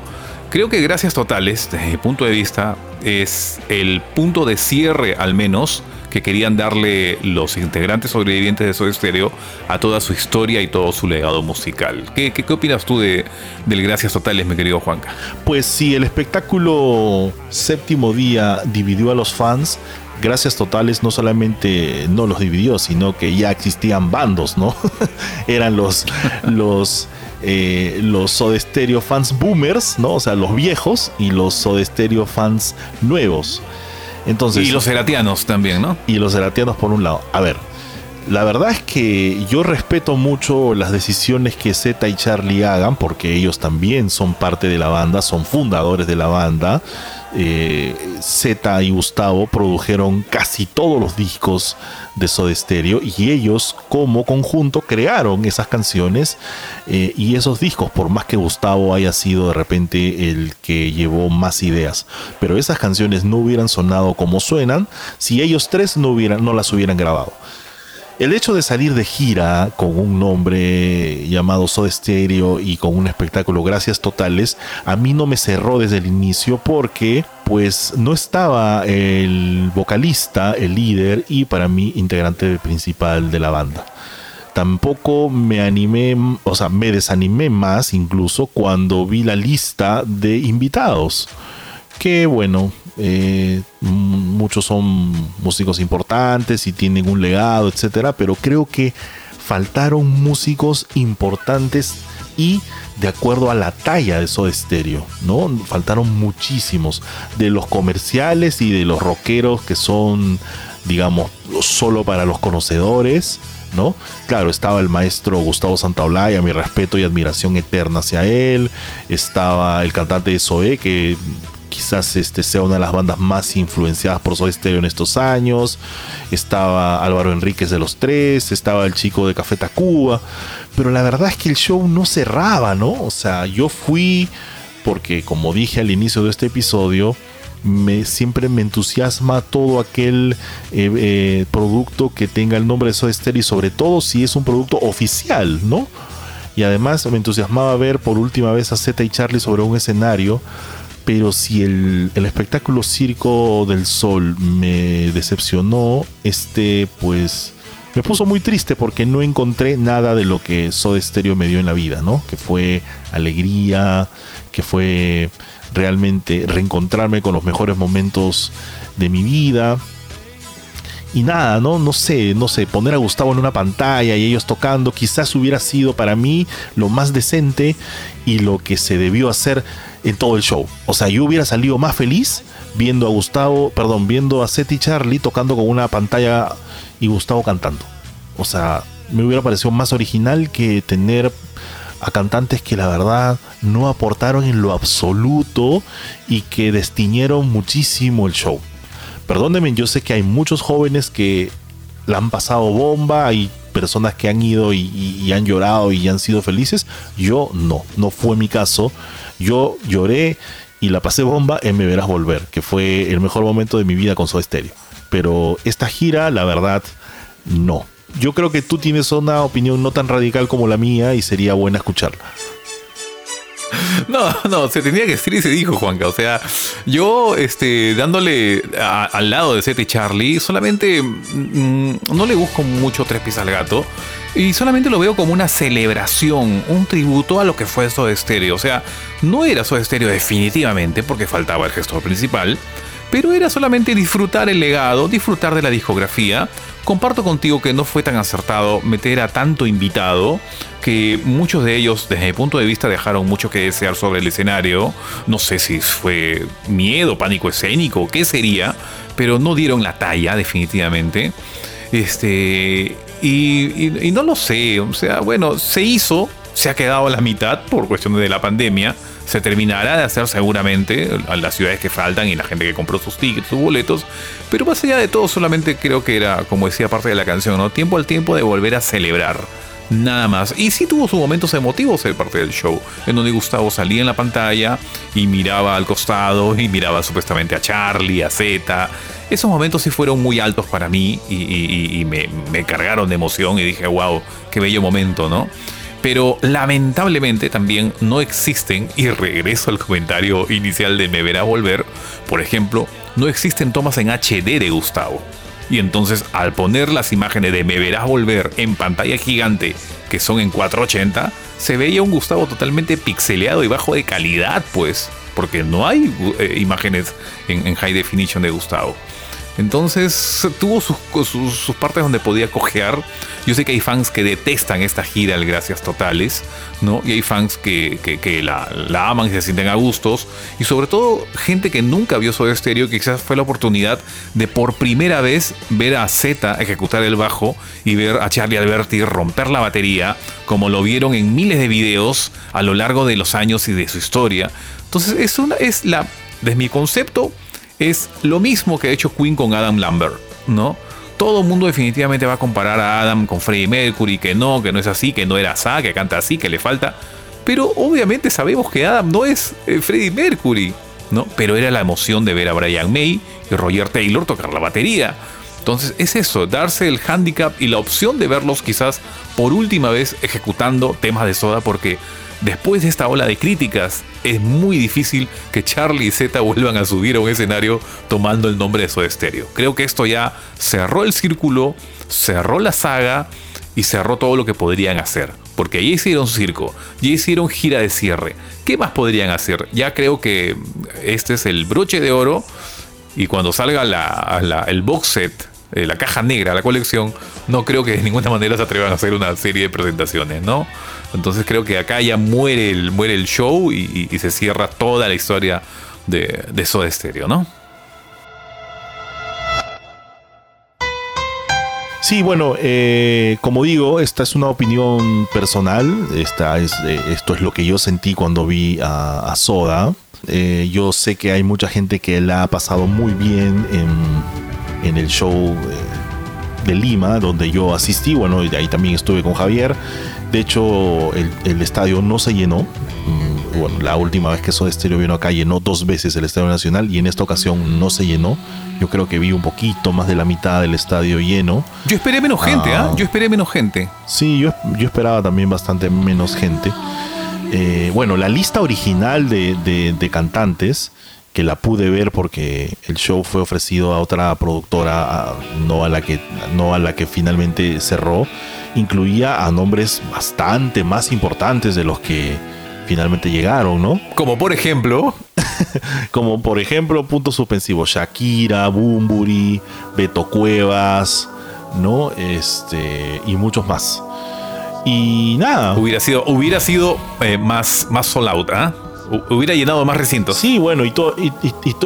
Creo que Gracias Totales, desde mi punto de vista, es el punto de cierre al menos que querían darle los integrantes sobrevivientes de Soda Stereo a toda su historia y todo su legado musical. ¿Qué, qué, opinas tú de, del Gracias Totales, mi querido Juanca? Pues si el espectáculo séptimo día dividió a los fans, Gracias Totales no solamente no los dividió, sino que ya existían bandos, ¿no? Eran los, los, eh, los fans boomers, ¿no? O sea, los viejos y los Soda Stereo fans nuevos. Entonces, y los seratianos también, ¿no? y los eratianos por un lado. A ver, la verdad es que yo respeto mucho las decisiones que Z y Charlie hagan, porque ellos también son parte de la banda, son fundadores de la banda. Eh, Z y Gustavo produjeron casi todos los discos de Soda Stereo y ellos como conjunto crearon esas canciones eh, y esos discos, por más que Gustavo haya sido de repente el que llevó más ideas. Pero esas canciones no hubieran sonado como suenan si ellos tres no, hubieran, no las hubieran grabado. El hecho de salir de gira con un nombre llamado Soda Stereo y con un espectáculo Gracias Totales, a mí no me cerró desde el inicio porque pues no estaba el vocalista, el líder y para mí integrante principal de la banda. Tampoco me animé, o sea, me desanimé más incluso cuando vi la lista de invitados que bueno, eh, muchos son músicos importantes y tienen un legado, etcétera, pero creo que faltaron músicos importantes y de acuerdo a la talla de Soda Stereo, ¿no? Faltaron muchísimos de los comerciales y de los rockeros que son, digamos, solo para los conocedores, ¿no? Claro, estaba el maestro Gustavo Santaolalla, mi respeto y admiración eterna hacia él. Estaba el cantante de que quizás este sea una de las bandas más influenciadas por Soda Stereo en estos años. Estaba Álvaro Enríquez de los Tres, estaba el chico de Café Tacuba. Pero la verdad es que el show no cerraba, ¿no? O sea, yo fui porque, como dije al inicio de este episodio, me, siempre me entusiasma todo aquel eh, eh, producto que tenga el nombre de Soda Stereo y sobre todo si es un producto oficial, ¿no? Y además me entusiasmaba ver por última vez a Zeta y Charlie sobre un escenario, pero si el, el espectáculo Circo del Sol me decepcionó, este pues me puso muy triste porque no encontré nada de lo que Soda Stereo me dio en la vida, ¿no? Que fue alegría, que fue realmente reencontrarme con los mejores momentos de mi vida. Y nada, ¿no? No sé, no sé, poner a Gustavo en una pantalla y ellos tocando, quizás hubiera sido para mí lo más decente y lo que se debió hacer en todo el show. O sea, yo hubiera salido más feliz viendo a Gustavo, perdón, viendo a Seth y Charlie tocando con una pantalla y Gustavo cantando. O sea, me hubiera parecido más original que tener a cantantes que la verdad no aportaron en lo absoluto y que destiñeron muchísimo el show. Perdónenme, yo sé que hay muchos jóvenes que la han pasado bomba, hay personas que han ido y, han llorado y han sido felices. Yo no, no fue mi caso. Yo lloré y la pasé bomba en Me Verás Volver, que fue el mejor momento de mi vida con Soda Stereo. Pero esta gira, la verdad, no. Yo creo que tú tienes una opinión no tan radical como la mía y sería buena escucharla. No, no, se tenía que decir y se dijo, Juanca. O sea, yo, este, dándole al lado de Seth y Charlie, solamente mm, no le busco mucho tres pies al gato. Y solamente lo veo como una celebración, un tributo a lo que fue Soda Stereo. O sea, no era Soda Stereo definitivamente, porque faltaba el gestor principal. Pero era solamente disfrutar el legado, disfrutar de la discografía. Comparto contigo que no fue tan acertado meter a tanto invitado, que muchos de ellos, desde mi punto de vista, dejaron mucho que desear sobre el escenario. No sé si fue miedo, pánico escénico, qué sería, pero no dieron la talla, definitivamente. Este. Y, y- y no lo sé, o sea, bueno, se hizo, se ha quedado a la mitad por cuestiones de la pandemia. Se terminará de hacer seguramente las ciudades que faltan y la gente que compró sus tickets, sus boletos. Pero más allá de todo, solamente creo que era, como decía parte de la canción, ¿no? Tiempo al tiempo de volver a celebrar. Nada más. Y sí tuvo sus momentos emotivos el parte del show, en donde Gustavo salía en la pantalla y miraba al costado y miraba supuestamente a Charlie, a Zeta. Esos momentos sí fueron muy altos para mí y me, me cargaron de emoción y dije, wow, qué bello momento, ¿no? Pero lamentablemente también no existen, y regreso al comentario inicial de Me Verá Volver, por ejemplo, no existen tomas en HD de Gustavo. Y entonces al poner las imágenes de Me Verás Volver en pantalla gigante, que son en 480, se veía un Gustavo totalmente pixeleado y bajo de calidad, pues, porque no hay eh, imágenes en, en high definition de Gustavo. Entonces tuvo sus, partes donde podía cojear. Yo sé que hay fans que detestan esta gira al Gracias Totales, ¿no? Y hay fans que, la aman y se sienten a gustos. Y sobre todo gente que nunca vio Soda Stereo, que quizás fue la oportunidad de por primera vez ver a Z ejecutar el bajo y ver a Charlie Alberti romper la batería, como lo vieron en miles de videos a lo largo de los años y de su historia. Entonces es, una, es la, desde mi concepto, es lo mismo que ha hecho Queen con Adam Lambert, ¿no? Todo el mundo definitivamente va a comparar a Adam con Freddie Mercury, que no, que no es así, que no era así, que canta así, que le falta. Pero obviamente sabemos que Adam no es eh, Freddie Mercury, ¿no? Pero era la emoción de ver a Brian May y Roger Taylor tocar la batería. Entonces es eso, darse el handicap y la opción de verlos quizás por última vez ejecutando temas de soda porque después de esta ola de críticas es muy difícil que Charlie y Z vuelvan a subir a un escenario tomando el nombre de Soda Stereo. Creo que esto ya cerró el círculo, cerró la saga y cerró todo lo que podrían hacer. Porque ya hicieron circo, ya hicieron gira de cierre. ¿Qué más podrían hacer? Ya creo que este es el broche de oro y cuando salga el box set, eh, la caja negra, la colección, no creo que de ninguna manera se atrevan a hacer una serie de presentaciones, ¿no? Entonces creo que acá ya muere el, muere el show y, se cierra toda la historia de, Soda Stereo, ¿no? Sí, bueno, eh, como digo, esta es una opinión personal. Esta es, eh, esto es lo que yo sentí cuando vi a, Soda. Yo sé que hay mucha gente que la ha pasado muy bien en, en el show eh, de Lima, donde yo asistí. Bueno, y de ahí también estuve con Javier. De hecho, el, el estadio no se llenó. Mm, bueno, la última vez que Soda Stereo vino acá llenó dos veces el Estadio Nacional y en esta ocasión no se llenó. Yo creo que vi un poquito más de la mitad del estadio lleno. Yo esperé menos gente, ¿ah? Ah. Yo esperé menos gente. Sí, yo, yo esperaba también bastante menos gente. Eh, bueno, la lista original de, de- de cantantes, que la pude ver porque el show fue ofrecido a otra productora, a- no, a la que, no a la que finalmente cerró, incluía a nombres bastante más importantes de los que finalmente llegaron, ¿no? Como por ejemplo, Como por ejemplo, punto suspensivo, Shakira, Bumburi, Beto Cuevas, ¿no? Este, y muchos más. Y nada. hubiera sido, hubiera sido eh, más, más sold out, ¿ah? Hubiera llenado más recintos. Sí, bueno, y, todo, y,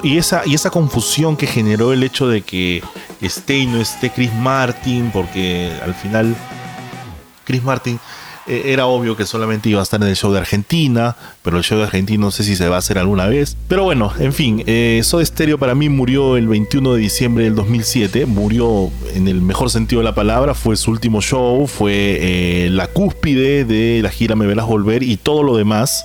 y- esa, y esa confusión que generó el hecho de que esté y no esté Chris Martin, porque al final Chris Martin eh, era obvio que solamente iba a estar en el show de Argentina, pero el show de Argentina no sé si se va a hacer alguna vez. Pero bueno, en fin, eh, Soda Stereo para mí murió el 21 de diciembre del 2007, murió en el mejor sentido de la palabra, fue su último show, fue eh, la cúspide de la gira Me Verás Volver y todo lo demás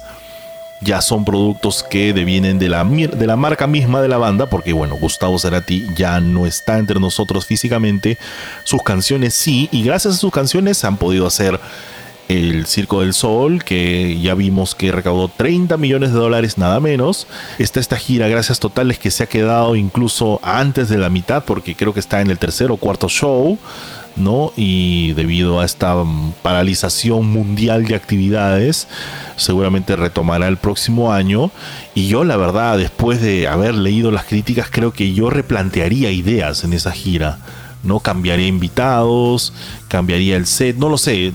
ya son productos que devienen de la, de la marca misma de la banda, porque bueno, Gustavo Cerati ya no está entre nosotros físicamente, sus canciones sí, y gracias a sus canciones han podido hacer el Circo del Sol, que ya vimos que recaudó 30 millones de dólares nada menos. Está esta gira, gracias totales, que se ha quedado incluso antes de la mitad, porque creo que está en el tercer o cuarto show. ¿No? Y debido a esta paralización mundial de actividades, seguramente retomará el próximo año. Y yo, la verdad, después de haber leído las críticas, creo que yo replantearía ideas en esa gira. ¿no? Cambiaría invitados, cambiaría el set, no lo sé,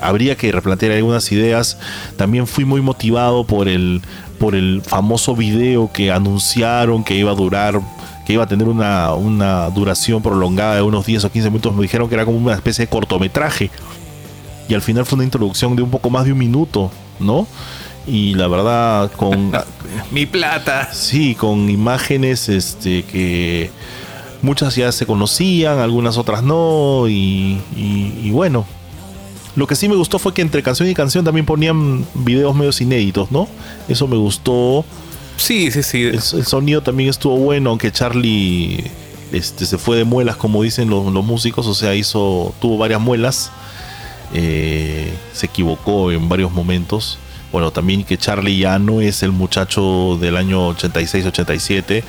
habría que replantear algunas ideas. También fui muy motivado por el, por el famoso video que anunciaron que iba a durar que iba a tener una, una duración prolongada de unos 10 o 15 minutos. Me dijeron que era como una especie de cortometraje. Y al final fue una introducción de un poco más de un minuto, ¿no? Y la verdad, con. Mi plata. sí, con imágenes este, que muchas ya se conocían, algunas otras no. Y, y- y bueno. Lo que sí me gustó fue que entre canción y canción también ponían videos medios inéditos, ¿no? Eso me gustó. Sí, sí, sí. El, el sonido también estuvo bueno, aunque Charlie este, se fue de muelas, como dicen los, los músicos, o sea, hizo, tuvo varias muelas, eh, se equivocó en varios momentos. Bueno, también que Charlie ya no es el muchacho del año 86-87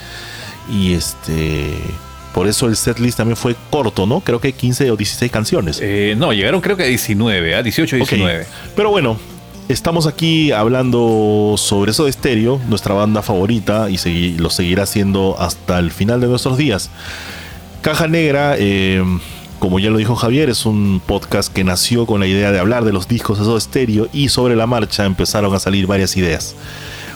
y este... Por eso el setlist también fue corto, ¿no? Creo que 15 o 16 canciones. Eh, no, llegaron creo que a 19, ¿ah? 18, Ok. 19. Pero bueno, estamos aquí hablando sobre eso de Stereo, nuestra banda favorita, y lo seguirá siendo hasta el final de nuestros días. Caja Negra, eh, como ya lo dijo Javier, es un podcast que nació con la idea de hablar de los discos de Soda Stereo y sobre la marcha empezaron a salir varias ideas.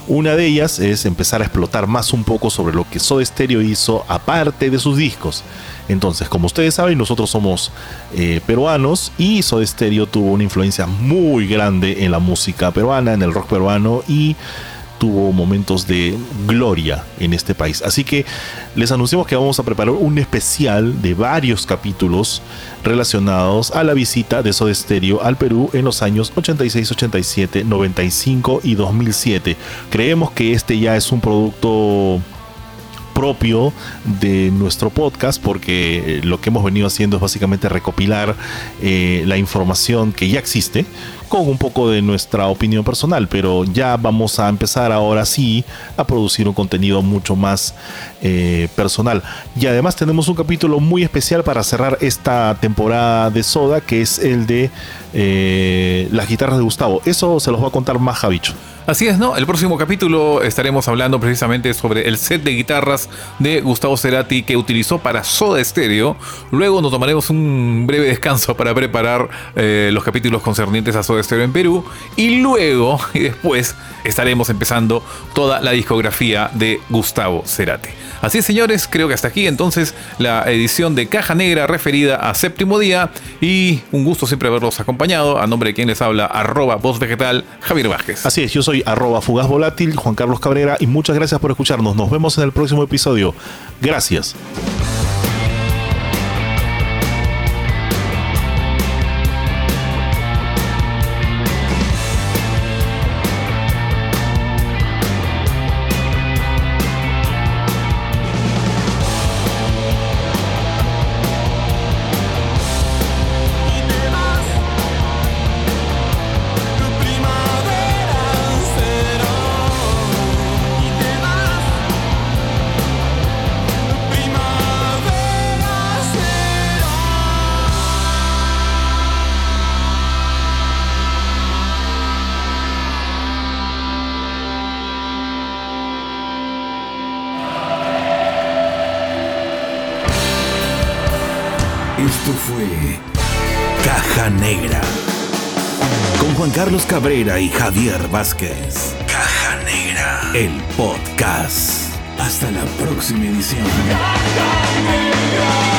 Una de ellas es empezar a explotar más un poco sobre lo que Soda Stereo hizo aparte de sus discos. Entonces, como ustedes saben, nosotros somos eh, peruanos y Soda Stereo tuvo una influencia muy grande en la música peruana, en el rock peruano y tuvo momentos de gloria en este país. Así que les anunciamos que vamos a preparar un especial de varios capítulos relacionados a la visita de Soda Stereo al Perú en los años 86, 87, 95 y 2007. Creemos que este ya es un producto propio de nuestro podcast porque eh, lo que hemos venido haciendo es básicamente recopilar eh, la información que ya existe con un poco de nuestra opinión personal, pero ya vamos a empezar ahora sí a producir un contenido mucho más eh, personal. Y además tenemos un capítulo muy especial para cerrar esta temporada de Soda, que es el de las guitarras de Gustavo. Eso se los va a contar más Javicho. Así es, ¿no? El próximo capítulo estaremos hablando precisamente sobre el set de guitarras de Gustavo Cerati que utilizó para Soda Stereo. Luego nos tomaremos un breve descanso para preparar eh, los capítulos concernientes a Soda Stereo en Perú. Y luego, y después, estaremos empezando toda la discografía de Gustavo Cerati. Así es, señores, creo que hasta aquí entonces la edición de Caja Negra referida a séptimo día. Y un gusto siempre haberlos acompañado. A nombre de quien les habla, arroba voz vegetal, Javier Vázquez. Así es, yo soy arroba fugaz volátil, Juan Carlos Cabrera, y muchas gracias por escucharnos. Nos vemos en el próximo episodio. Gracias. Cabrera y Javier Vázquez. Caja Negra. El podcast. Hasta la próxima edición. Caja